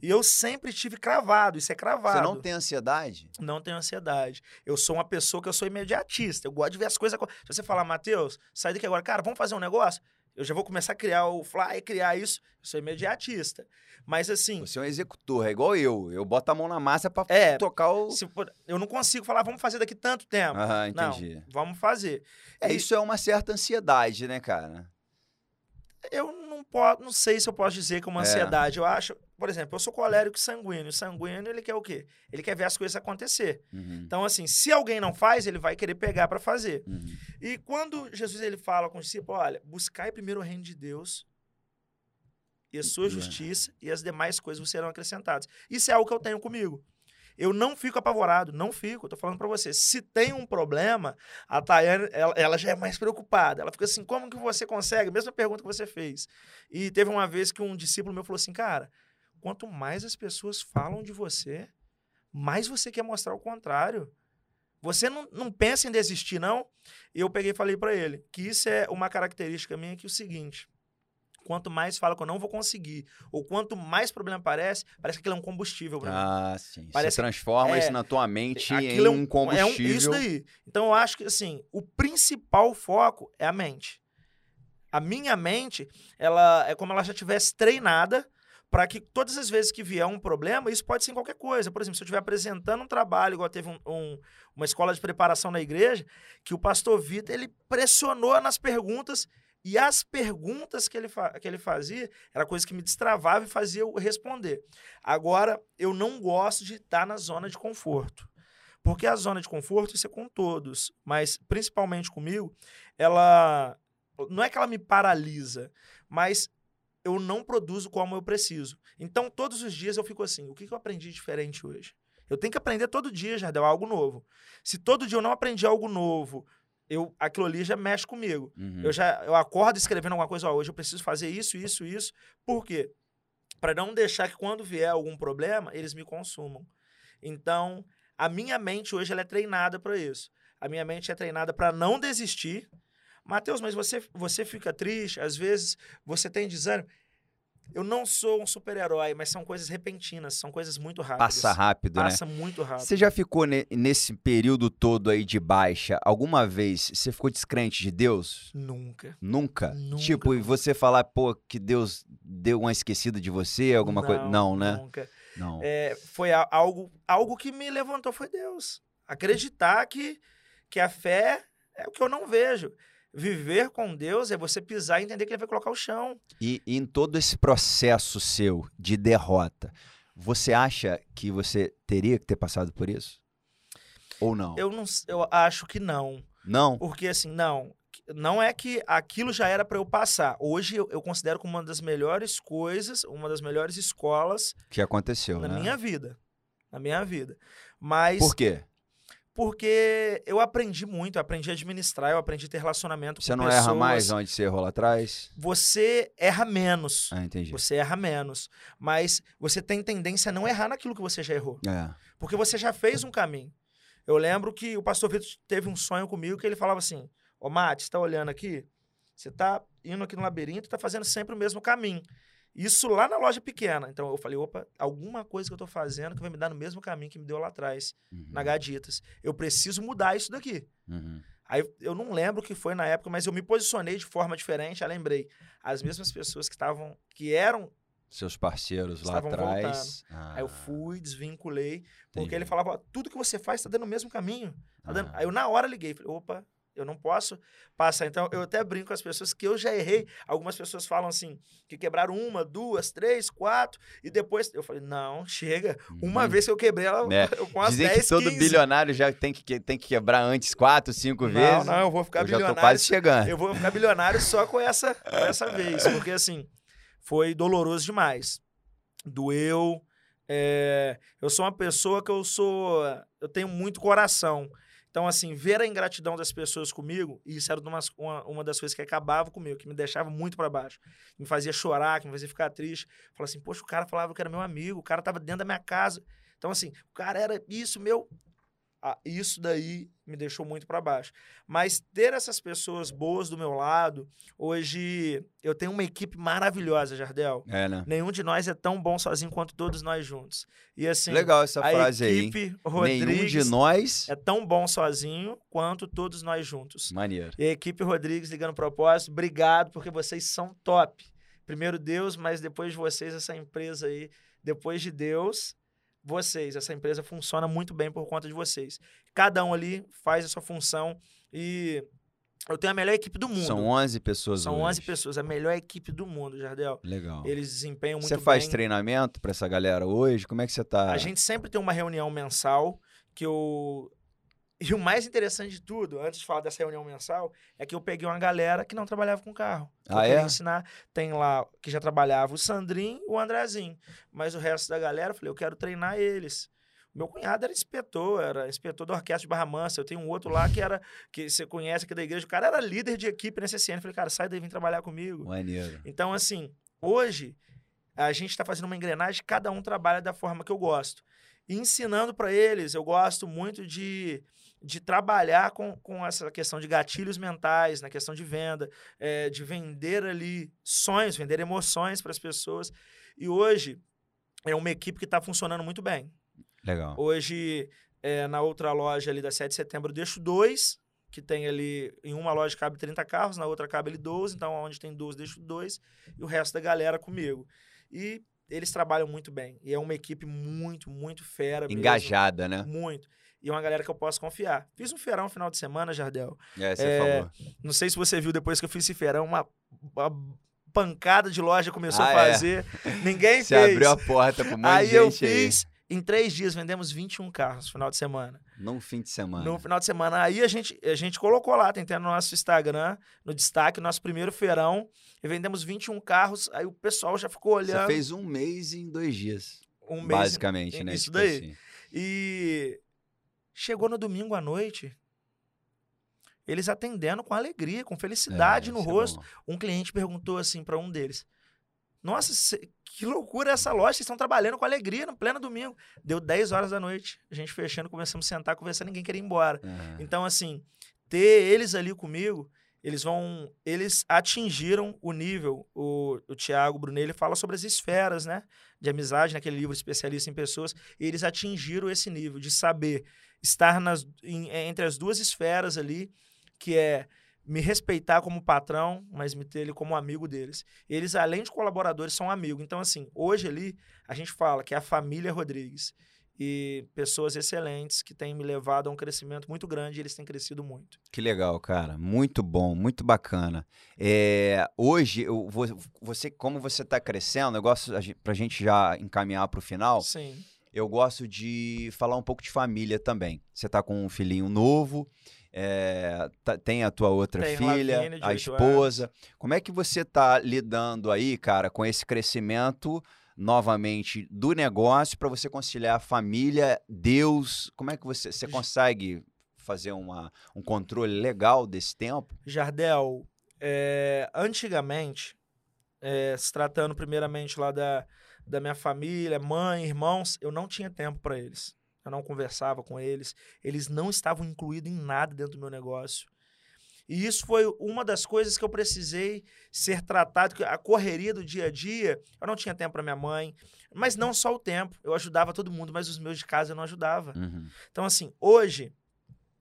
E eu sempre tive cravado, isso é cravado. Você não tem ansiedade? Não tenho ansiedade. Eu sou uma pessoa que eu sou imediatista. Eu gosto de ver as coisas. Se você falar, Matheus, sai daqui agora, cara, vamos fazer um negócio? Eu já vou começar a criar o fly, criar isso. Eu sou imediatista. Mas assim, Você é um executor, é igual eu. Eu boto a mão na massa pra É, tocar o. se eu não consigo falar, vamos fazer daqui tanto tempo. Aham, não, entendi. vamos fazer. É, E isso é uma certa ansiedade, né, cara? Eu não posso, não sei se eu posso dizer que é uma É. ansiedade. Eu acho, por exemplo, eu sou colérico sanguíneo. O sanguíneo, ele quer o quê? Ele quer ver as coisas acontecer. Uhum, Então, assim, se alguém não faz, ele vai querer pegar para fazer. uhum. E quando Jesus ele fala com os discípulos, olha, buscai primeiro o reino de Deus e a sua E- justiça e as demais coisas serão acrescentadas. Isso é algo que eu tenho comigo. Eu não fico apavorado, não fico. Eu tô falando para você. Se tem um problema, a Tayane, ela, ela já é mais preocupada. Ela fica assim, como que você consegue? Mesma pergunta que você fez. E teve uma vez que um discípulo meu falou assim, cara, quanto mais as pessoas falam de você, mais você quer mostrar o contrário. Você não, não pensa em desistir, não? E eu peguei e falei para ele que isso é uma característica minha que é o seguinte. Quanto mais fala que eu não vou conseguir, ou quanto mais problema aparece, parece que aquilo é um combustível para mim. Ah, sim. Parece- Você transforma é, isso na tua mente em é um combustível. É isso daí. Então eu acho que assim, o principal foco é a mente. A minha mente, ela é como ela já tivesse treinada para que todas as vezes que vier um problema, isso pode ser em qualquer coisa. Por exemplo, se eu estiver apresentando um trabalho, igual teve um- um- uma escola de preparação na igreja, que o pastor Vitor, ele pressionou nas perguntas e as perguntas que ele, que ele fazia era coisa que me destravava e fazia eu responder. Agora, eu não gosto de estar na zona de conforto. Porque a zona de conforto, isso é com todos, mas principalmente comigo, ela Não é que ela me paralisa, mas eu não produzo como eu preciso. Então, todos os dias eu fico assim: o que, que eu aprendi diferente hoje? Eu tenho que aprender todo dia, Jardel, algo novo. Se todo dia eu não aprendi algo novo, eu, aquilo ali já mexe comigo. Uhum. Eu já eu acordo escrevendo alguma coisa, ó, hoje eu preciso fazer isso, isso, isso. Por quê? Para não deixar que quando vier algum problema, eles me consumam. Então, a minha mente hoje ela é treinada para isso. A minha mente é treinada para não desistir. Mateus, mas você, você fica triste, às vezes você tem desânimo. Eu não sou um super-herói, mas são coisas repentinas, são coisas muito rápidas. Passa rápido, né? Passa muito rápido. Você já ficou ne- nesse período todo aí de baixa? Alguma vez você ficou descrente de Deus? Nunca. Nunca? Nunca, tipo, e nunca. você falar, pô, que Deus deu uma esquecida de você, alguma coisa? Não, né? Nunca. Não. É, foi algo, algo que me levantou, foi Deus. Acreditar que, que a fé é o que eu não vejo. Viver com Deus é você pisar e entender que ele vai colocar o chão. E, e em todo esse processo seu de derrota, você acha que você teria que ter passado por isso? Ou não? Eu, não, eu acho que não. Não? Porque, assim, não. Não é que aquilo já era para eu passar. Hoje eu, eu considero como uma das melhores coisas, uma das melhores escolas Que aconteceu, na né? minha vida. Na minha vida. Mas Por quê? Porque eu aprendi muito, eu aprendi a administrar, eu aprendi a ter relacionamento Você com não pessoas. erra mais onde você errou lá atrás? Você erra menos. Ah, entendi. Você erra menos. Mas você tem tendência a não errar naquilo que você já errou. É. Porque você já fez um caminho. Eu lembro que o pastor Vitor teve um sonho comigo que ele falava assim: Ô, Mate, você tá olhando aqui? Você tá indo aqui no labirinto e tá fazendo sempre o mesmo caminho. Isso lá na loja pequena. Então eu falei: opa, alguma coisa que eu tô fazendo que vai me dar no mesmo caminho que me deu lá atrás, Uhum. na Gaditas. Eu preciso mudar isso daqui. Uhum. Aí eu não lembro o que foi na época, mas eu me posicionei de forma diferente. Aí lembrei, as mesmas pessoas que estavam, que eram, Seus parceiros lá atrás. aí eu Ah, fui, desvinculei, porque entendi. ele falava, tudo que você faz tá dando o mesmo caminho. tá Ah. Aí eu na hora liguei, falei, opa, eu não posso passar. Então eu até brinco com as pessoas que eu já errei. Algumas pessoas falam assim, que quebraram uma, duas, três, quatro, e depois eu falei, não, chega. Uma Uhum. vez que eu quebrei ela, É, eu com as Dizem 10, que todo 15. bilionário já tem que, tem que quebrar antes quatro, cinco Não, vezes. não, eu vou ficar eu já tô bilionário quase chegando. Eu vou ficar bilionário só com essa, com essa vez. Porque, assim, foi doloroso demais. Doeu. é, eu sou uma pessoa que eu sou. Eu tenho muito coração. Então, assim, ver a ingratidão das pessoas comigo, isso era uma, uma, uma das coisas que acabava comigo, que me deixava muito para baixo. Que me fazia chorar, que me fazia ficar triste. Falava assim, poxa, o cara falava que era meu amigo, o cara tava dentro da minha casa. Então, assim, o cara era isso, meu. Ah, isso daí me deixou muito para baixo. Mas ter essas pessoas boas do meu lado, hoje eu tenho uma equipe maravilhosa, Jardel. É, né? Nenhum de nós é tão bom sozinho quanto todos nós juntos. E assim, Legal essa frase aí. hein? equipe Nenhum Rodrigues de nós. é tão bom sozinho quanto todos nós juntos. Maneiro. E a equipe Rodrigues ligando propósito, obrigado, porque vocês são top. Primeiro Deus, mas depois de vocês, essa empresa aí, depois de Deus, vocês, essa empresa funciona muito bem por conta de vocês. Cada um ali faz a sua função e eu tenho a melhor equipe do mundo. São 11 pessoas São hoje. 11 pessoas, a melhor equipe do mundo, Jardel. Legal. Eles desempenham muito Você faz bem. treinamento pra essa galera hoje? Como é que você tá? A gente sempre tem uma reunião mensal que eu. E o mais interessante de tudo, antes de falar dessa reunião mensal, é que eu peguei uma galera que não trabalhava com carro. eu Ah, queria é? ensinar. Tem lá que já trabalhava o Sandrinho e o Andrezinho. Mas o resto da galera, eu falei, eu quero treinar eles. Meu cunhado era inspetor, era inspetor da orquestra de Barra Mansa. Eu tenho um outro lá que era, que você conhece aqui da igreja, o cara era líder de equipe na CCN. Eu falei, cara, sai daí, vem trabalhar comigo. Maneiro. Então, assim, hoje a gente está fazendo uma engrenagem, cada um trabalha da forma que eu gosto. E ensinando para eles, eu gosto muito de, de trabalhar com, com essa questão de gatilhos mentais, na questão de venda, eh, de vender ali sonhos, vender emoções para as pessoas. E hoje é uma equipe que está funcionando muito bem. Legal. Hoje, eh, na outra loja ali da 7 de setembro, eu deixo dois, que tem ali, em uma loja cabe 30 carros, na outra cabe ali 12, então onde tem 12 deixo dois, e o resto da galera comigo. E eles trabalham muito bem, e é uma equipe muito, muito fera mesmo, Engajada, né? Muito. E é uma galera que eu posso confiar. Fiz um feirão no final de semana, Jardel. É, você É, falou. Não sei se você viu depois que eu fiz esse feirão, uma, uma pancada de loja começou Ah, a é? fazer. Ninguém Você fez. abriu a porta pro um monte Aí de eu gente aí. fiz, Em três dias vendemos 21 carros no final de semana. Num fim de semana. No final de semana. Aí a gente, a gente colocou lá, tem até no nosso Instagram, no destaque, nosso primeiro feirão. E vendemos 21 carros. Aí o pessoal já ficou olhando. Você fez um mês em dois dias. um mês. basicamente, né? Isso Tipo daí. assim. E chegou no domingo à noite. Eles atendendo com alegria, com felicidade É, no é rosto. bom. Um cliente perguntou assim para um deles: Nossa, que loucura essa loja, vocês estão trabalhando com alegria no pleno domingo. Deu 10 horas da noite, a gente fechando, começamos a sentar, conversando, ninguém queria ir embora. Aham. Então, assim, ter eles ali comigo, eles vão. Eles atingiram o nível. O, o Tiago Brunelli fala sobre as esferas, né? De amizade, naquele livro especialista em pessoas. E eles atingiram esse nível de saber estar nas, em- entre as duas esferas ali, que é me respeitar como patrão, mas me ter ele como amigo deles. Eles, além de colaboradores, são amigos. Então, assim, hoje ali, a gente fala que é a família Rodrigues. E pessoas excelentes que têm me levado a um crescimento muito grande e eles têm crescido muito. Que legal, cara. Muito bom, muito bacana. É, hoje, eu você, como você está crescendo, eu gosto, a gente já encaminhar para o final, Sim. Eu gosto de falar um pouco de família também. Você tá com um filhinho novo, é, tá- tem a tua outra Tenho filha, Lavínia, a esposa. Como é que você tá lidando aí, cara, com esse crescimento novamente do negócio para você conciliar a família, Deus? Como é que você, você consegue fazer uma, um controle legal desse tempo? Jardel, é, antigamente, é, se tratando primeiramente lá da, da minha família, mãe, irmãos, eu não tinha tempo para eles. Eu não conversava com eles. Eles não estavam incluídos em nada dentro do meu negócio. E isso foi uma das coisas que eu precisei ser tratado, que a correria do dia a dia, eu não tinha tempo para minha mãe, mas não só o tempo. Eu ajudava todo mundo, mas os meus de casa eu não ajudava. Uhum. Então, assim, hoje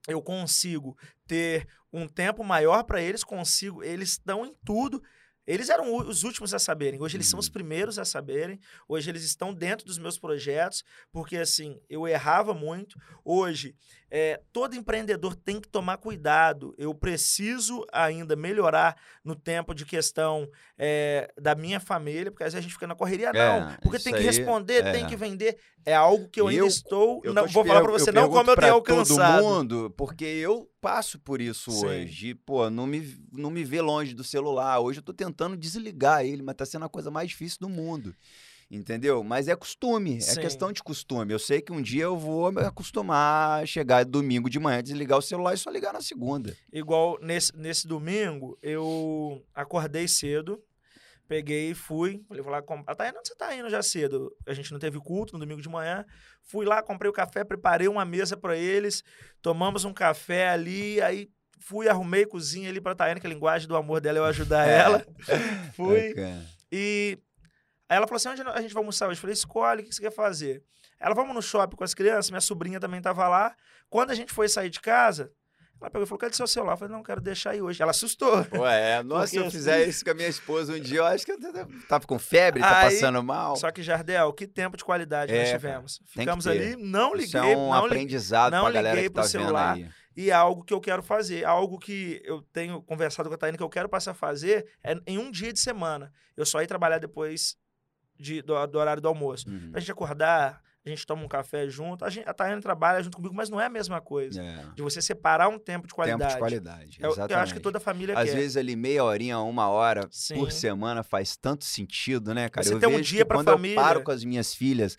eu consigo ter um tempo maior para eles, consigo, eles estão em tudo. Eles eram os últimos a saberem, hoje eles são os Uhum. primeiros a saberem, hoje eles estão dentro dos meus projetos, porque assim, eu errava muito. Hoje, é, todo empreendedor tem que tomar cuidado. Eu preciso ainda melhorar no tempo de questão é, da minha família, porque às vezes a gente fica na correria, não. É, Porque tem que aí, responder, tem é. que vender. É algo que eu ainda Eu- estou. Eu não, vou falar per- você, não como eu tenho alcançado. todo mundo, porque eu passo por isso Sim. hoje. Pô, não me, não me vê longe do celular. Hoje eu tô tentando desligar ele, mas tá sendo a coisa mais difícil do mundo. Entendeu? Mas é costume, é Sim. questão de costume. Eu sei que um dia eu vou me acostumar a chegar domingo de manhã, desligar o celular e só ligar na segunda. Igual nesse, nesse domingo, eu acordei cedo, peguei e fui. Falei, vou lá comprar. Ah, Tainá, onde você tá indo já cedo? A gente não teve culto no domingo de manhã. Fui lá, comprei o café, preparei uma mesa para eles, tomamos um café ali, aí fui, arrumei cozinha ali pra Tainá, que a linguagem do amor dela é eu ajudar ela. Fui. Bacana. E aí ela falou assim: onde a gente vai almoçar hoje? Eu falei, escolhe, o que você quer fazer? Ela, vamos no shopping com as crianças, minha sobrinha também tava lá. Quando a gente foi sair de casa, ela pegou e falou: cadê seu celular? Eu falei, não, quero deixar aí hoje. Ela assustou. Ué, nossa, se eu Porque fizer assim- isso com a minha esposa um dia, eu acho que eu tava com febre, tá Aí- passando mal. Só que, Jardel, que tempo de qualidade É, nós tivemos. que Ficamos ali, não liguei, Isso é um não aprendizado não pra galera liguei que tá pro vendo celular. aí. E é algo que eu quero fazer, algo que eu tenho conversado com a Taina que eu quero passar a fazer é em um dia de semana. Eu só ir trabalhar depois de- do, do horário do almoço. Uhum. Pra gente acordar, a gente toma um café junto. A, gente, a Tayane trabalha junto comigo, mas não é a mesma coisa. É. De você separar um tempo de qualidade. Tempo de qualidade. Eu, eu exatamente. acho que toda família Às quer. vezes ali meia horinha, uma hora Sim. por semana faz tanto sentido, né, cara? Você eu ter um dia que pra quando família. eu paro com as minhas filhas,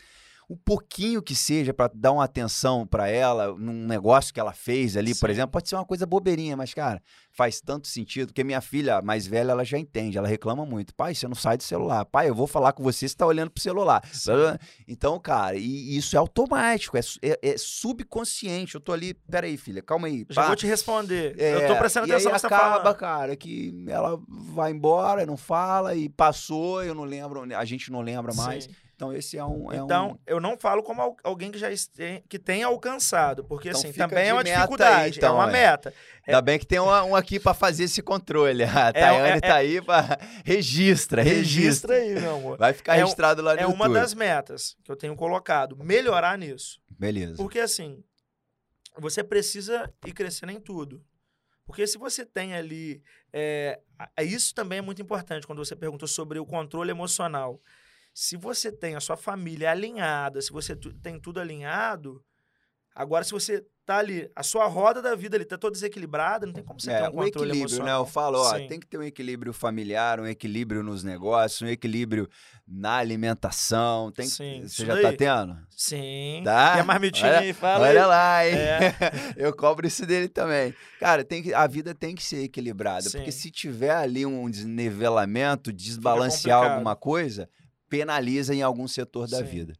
um pouquinho que seja pra dar uma atenção pra ela num negócio que ela fez ali, por Sim. exemplo, pode ser uma coisa bobeirinha, mas cara, faz tanto sentido que minha filha mais velha, ela já entende, ela reclama muito. Pai, você não sai do celular. Pai, eu vou falar com você, você tá olhando pro celular. Sim. Então, cara, e isso é automático, é, é- é subconsciente. Eu tô ali, peraí, filha, calma aí. Já pá. vou te responder. É, eu tô prestando e atenção tá acaba, falando. cara, que ela vai embora, não fala e passou, eu não lembro, a gente não lembra mais. Sim. Então esse é um, é Então, um... eu não falo como al- alguém que já este- que tenha alcançado, porque Então assim, também é uma meta aí, dificuldade, então, é uma é. meta. Ainda bem que tem uma- um aqui pra fazer esse controle. A Tayane é- tá aí pra registra, registra. Registra aí, meu amor. Vai ficar É um- registrado lá no É uma YouTube. das metas que eu tenho colocado, melhorar nisso. Beleza. Porque assim, você precisa ir crescendo em tudo. Porque se você tem ali. É, isso também é muito importante quando você perguntou sobre o controle emocional. Se você tem a sua família alinhada, se você tem tudo alinhado, agora se você tá ali, a sua roda da vida ali tá toda desequilibrada, não tem como você ter É, um um controle equilíbrio, né? emocional. Eu falo, ó, Sim. tem que ter um equilíbrio familiar, um equilíbrio nos negócios, um equilíbrio na alimentação. Tem que- Sim, Você já daí. tá tendo? Sim. Tá? Quer marmitinha Olha- aí? Fala Olha aí. lá, hein? É. Eu cobro isso dele também. Cara, tem que, a vida tem que ser equilibrada, porque Sim. se tiver ali um desnivelamento, desbalancear alguma coisa, penaliza em algum setor da Sim. vida.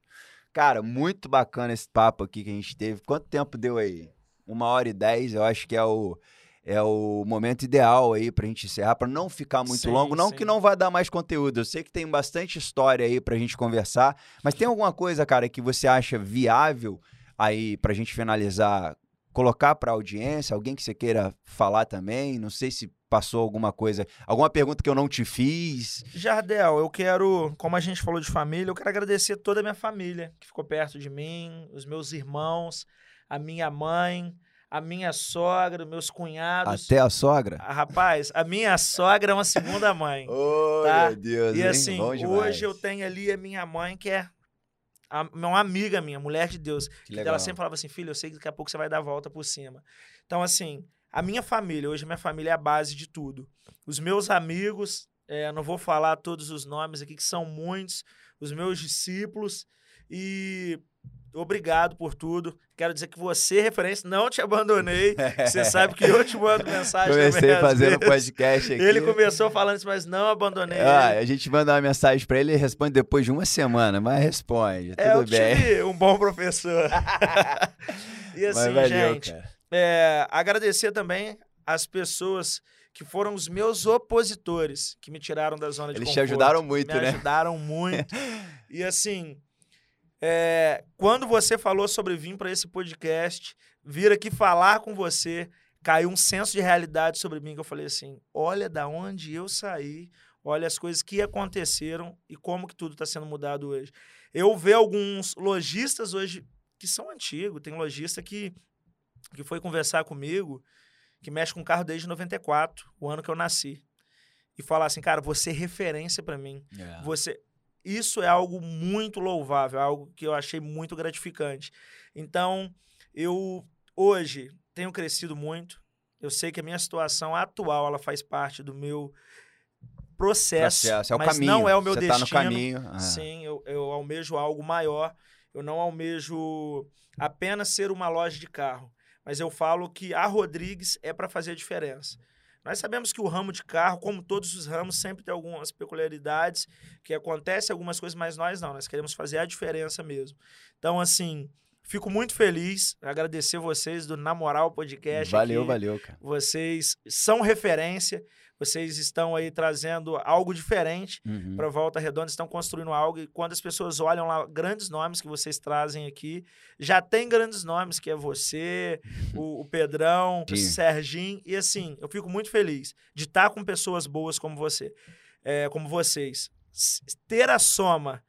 Cara, muito bacana esse papo aqui que a gente teve. Quanto tempo deu aí? Uma hora e dez, eu acho que é o, é o momento ideal aí pra gente encerrar, pra não ficar muito Sim, longo. Não sim. que não vai dar mais conteúdo. Eu sei que tem bastante história aí pra gente conversar, mas tem alguma coisa, cara, que você acha viável aí pra gente finalizar, colocar pra audiência? Alguém que você queira falar também? Não sei se passou alguma coisa, alguma pergunta que eu não te fiz. Jardel, eu quero, como a gente falou de família, eu quero agradecer toda a minha família que ficou perto de mim, os meus irmãos, a minha mãe, a minha sogra, os meus cunhados. Até a sogra? Ah, rapaz, a minha sogra é uma segunda mãe. Oh, Tá? meu Deus, e hein? assim, hoje eu tenho ali a minha mãe, que é a- uma amiga minha, mulher de Deus. Que Que ela sempre falava assim, filho, eu sei que daqui a pouco você vai dar a volta por cima. Então, assim, a minha família, hoje a minha família é a base de tudo. Os meus amigos, é, não vou falar todos os nomes aqui, que são muitos, os meus discípulos, e obrigado por tudo. Quero dizer que você, referência, não te abandonei. Você sabe que eu te mando mensagem Comecei fazendo vezes. podcast aqui. Ele começou falando isso, mas não abandonei Ah, a gente manda uma mensagem pra ele e responde depois de uma semana, mas responde, É, eu tudo bem. tive um bom professor. e assim, valeu, gente, é, agradecer também as pessoas que foram os meus opositores, que me tiraram da zona de Eles te conforto. ajudaram muito, me né? ajudaram muito. e assim, é, quando você falou sobre vir para esse podcast, vir aqui falar com você, caiu um senso de realidade sobre mim que eu falei assim: olha da onde eu saí, olha as coisas que aconteceram e como que tudo está sendo mudado hoje. Eu vejo alguns lojistas hoje que são antigos, tem lojista que, que foi conversar comigo, que mexe com carro desde 94, o ano que eu nasci. E falar assim, cara, você é referência para mim. É. Você isso é algo muito louvável, algo que eu achei muito gratificante. Então, eu hoje tenho crescido muito. Eu sei que a minha situação atual, ela faz parte do meu processo, Processo, é o mas caminho. não é o meu Você destino. tá no caminho. ah. Sim, eu, eu almejo algo maior. Eu não almejo apenas ser uma loja de carro. Mas eu falo que a Rodrigues é para fazer a diferença. Nós sabemos que o ramo de carro, como todos os ramos, sempre tem algumas peculiaridades, que acontece algumas coisas, mas nós não. Nós queremos fazer a diferença mesmo. Então, assim, fico muito feliz. Agradecer vocês do Na Moral Podcast. Valeu, valeu, cara. Vocês são referência. Vocês estão aí trazendo algo diferente Uhum. para Volta Redonda, estão construindo algo. E quando as pessoas olham lá, grandes nomes que vocês trazem aqui, já tem grandes nomes, que é você, o, o Pedrão, o Sim. Serginho. E assim, eu fico muito feliz de estar com pessoas boas como você, é, como vocês. Ter a soma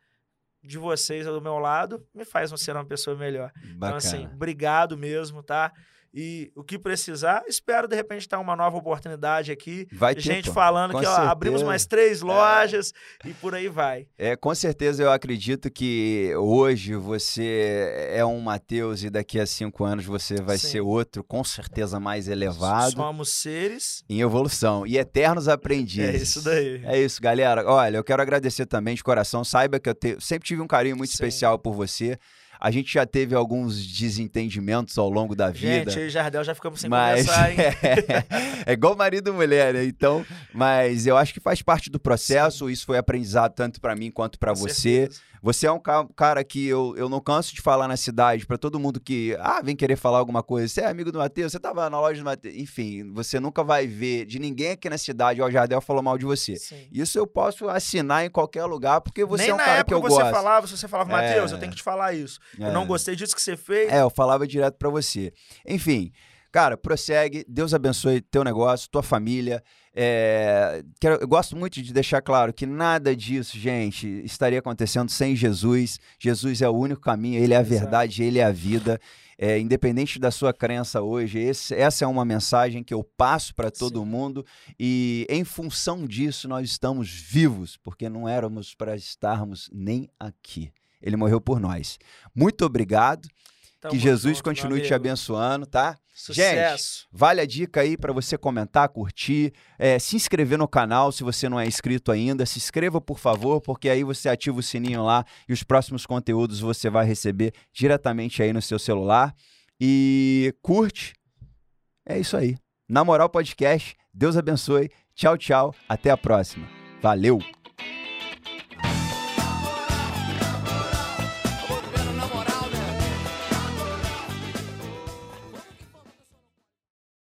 de vocês do meu lado me faz ser uma pessoa melhor. Então, Bacana. assim, obrigado mesmo, tá? E o que precisar, espero de repente ter uma nova oportunidade aqui. Vai ter, Gente pô. falando Com que ó, abrimos mais três lojas e por aí vai. É, com certeza eu acredito que hoje você é um Matheus e daqui a cinco anos você vai Sim. ser outro, com certeza mais elevado, Somos seres. em evolução e eternos aprendizes. É isso daí. É isso, galera. Olha, eu quero agradecer também de coração. Saiba que eu te- sempre tive um carinho muito Sim. especial por você. A gente já teve alguns desentendimentos ao longo da vida. Gente, eu e Jardel já ficamos sem mas conversar, hein? é igual marido e mulher, né? Então, mas eu acho que faz parte do processo. Isso foi aprendizado tanto pra mim quanto Com você. certeza. Você é um ca- cara que eu, eu não canso de falar na cidade pra todo mundo que ah vem querer falar alguma coisa. Você é amigo do Matheus? Você tava na loja do Matheus? Enfim, você nunca vai ver de ninguém aqui na cidade. Ó, o Jardel falou mal de você. Sim. Isso eu posso assinar em qualquer lugar porque você Nem é um na cara época que eu você gosto. falava, se você falava, Matheus, É. eu tenho que te falar isso. É. Eu não gostei disso que você fez. É, eu falava direto pra você. Enfim, Cara, prossegue. Deus abençoe teu negócio, tua família. É, quero, eu gosto muito de deixar claro que nada disso, gente, estaria acontecendo sem Jesus. Jesus é o único caminho, ele é a verdade, ele é a vida. É, independente da sua crença hoje, esse- essa é uma mensagem que eu passo para todo mundo e em função disso nós estamos vivos, porque não éramos para estarmos nem aqui. Ele morreu por nós. Muito obrigado. Tamo que Jesus junto, continue te abençoando, tá? Sucesso. Vale a dica aí para você comentar, curtir, é, se inscrever no canal se você não é inscrito ainda. Se inscreva, por favor, porque aí você ativa o sininho lá e os próximos conteúdos você vai receber diretamente aí no seu celular. E curte. É isso aí. Na Moral Podcast, Deus abençoe. Tchau, tchau. Até a próxima. Valeu!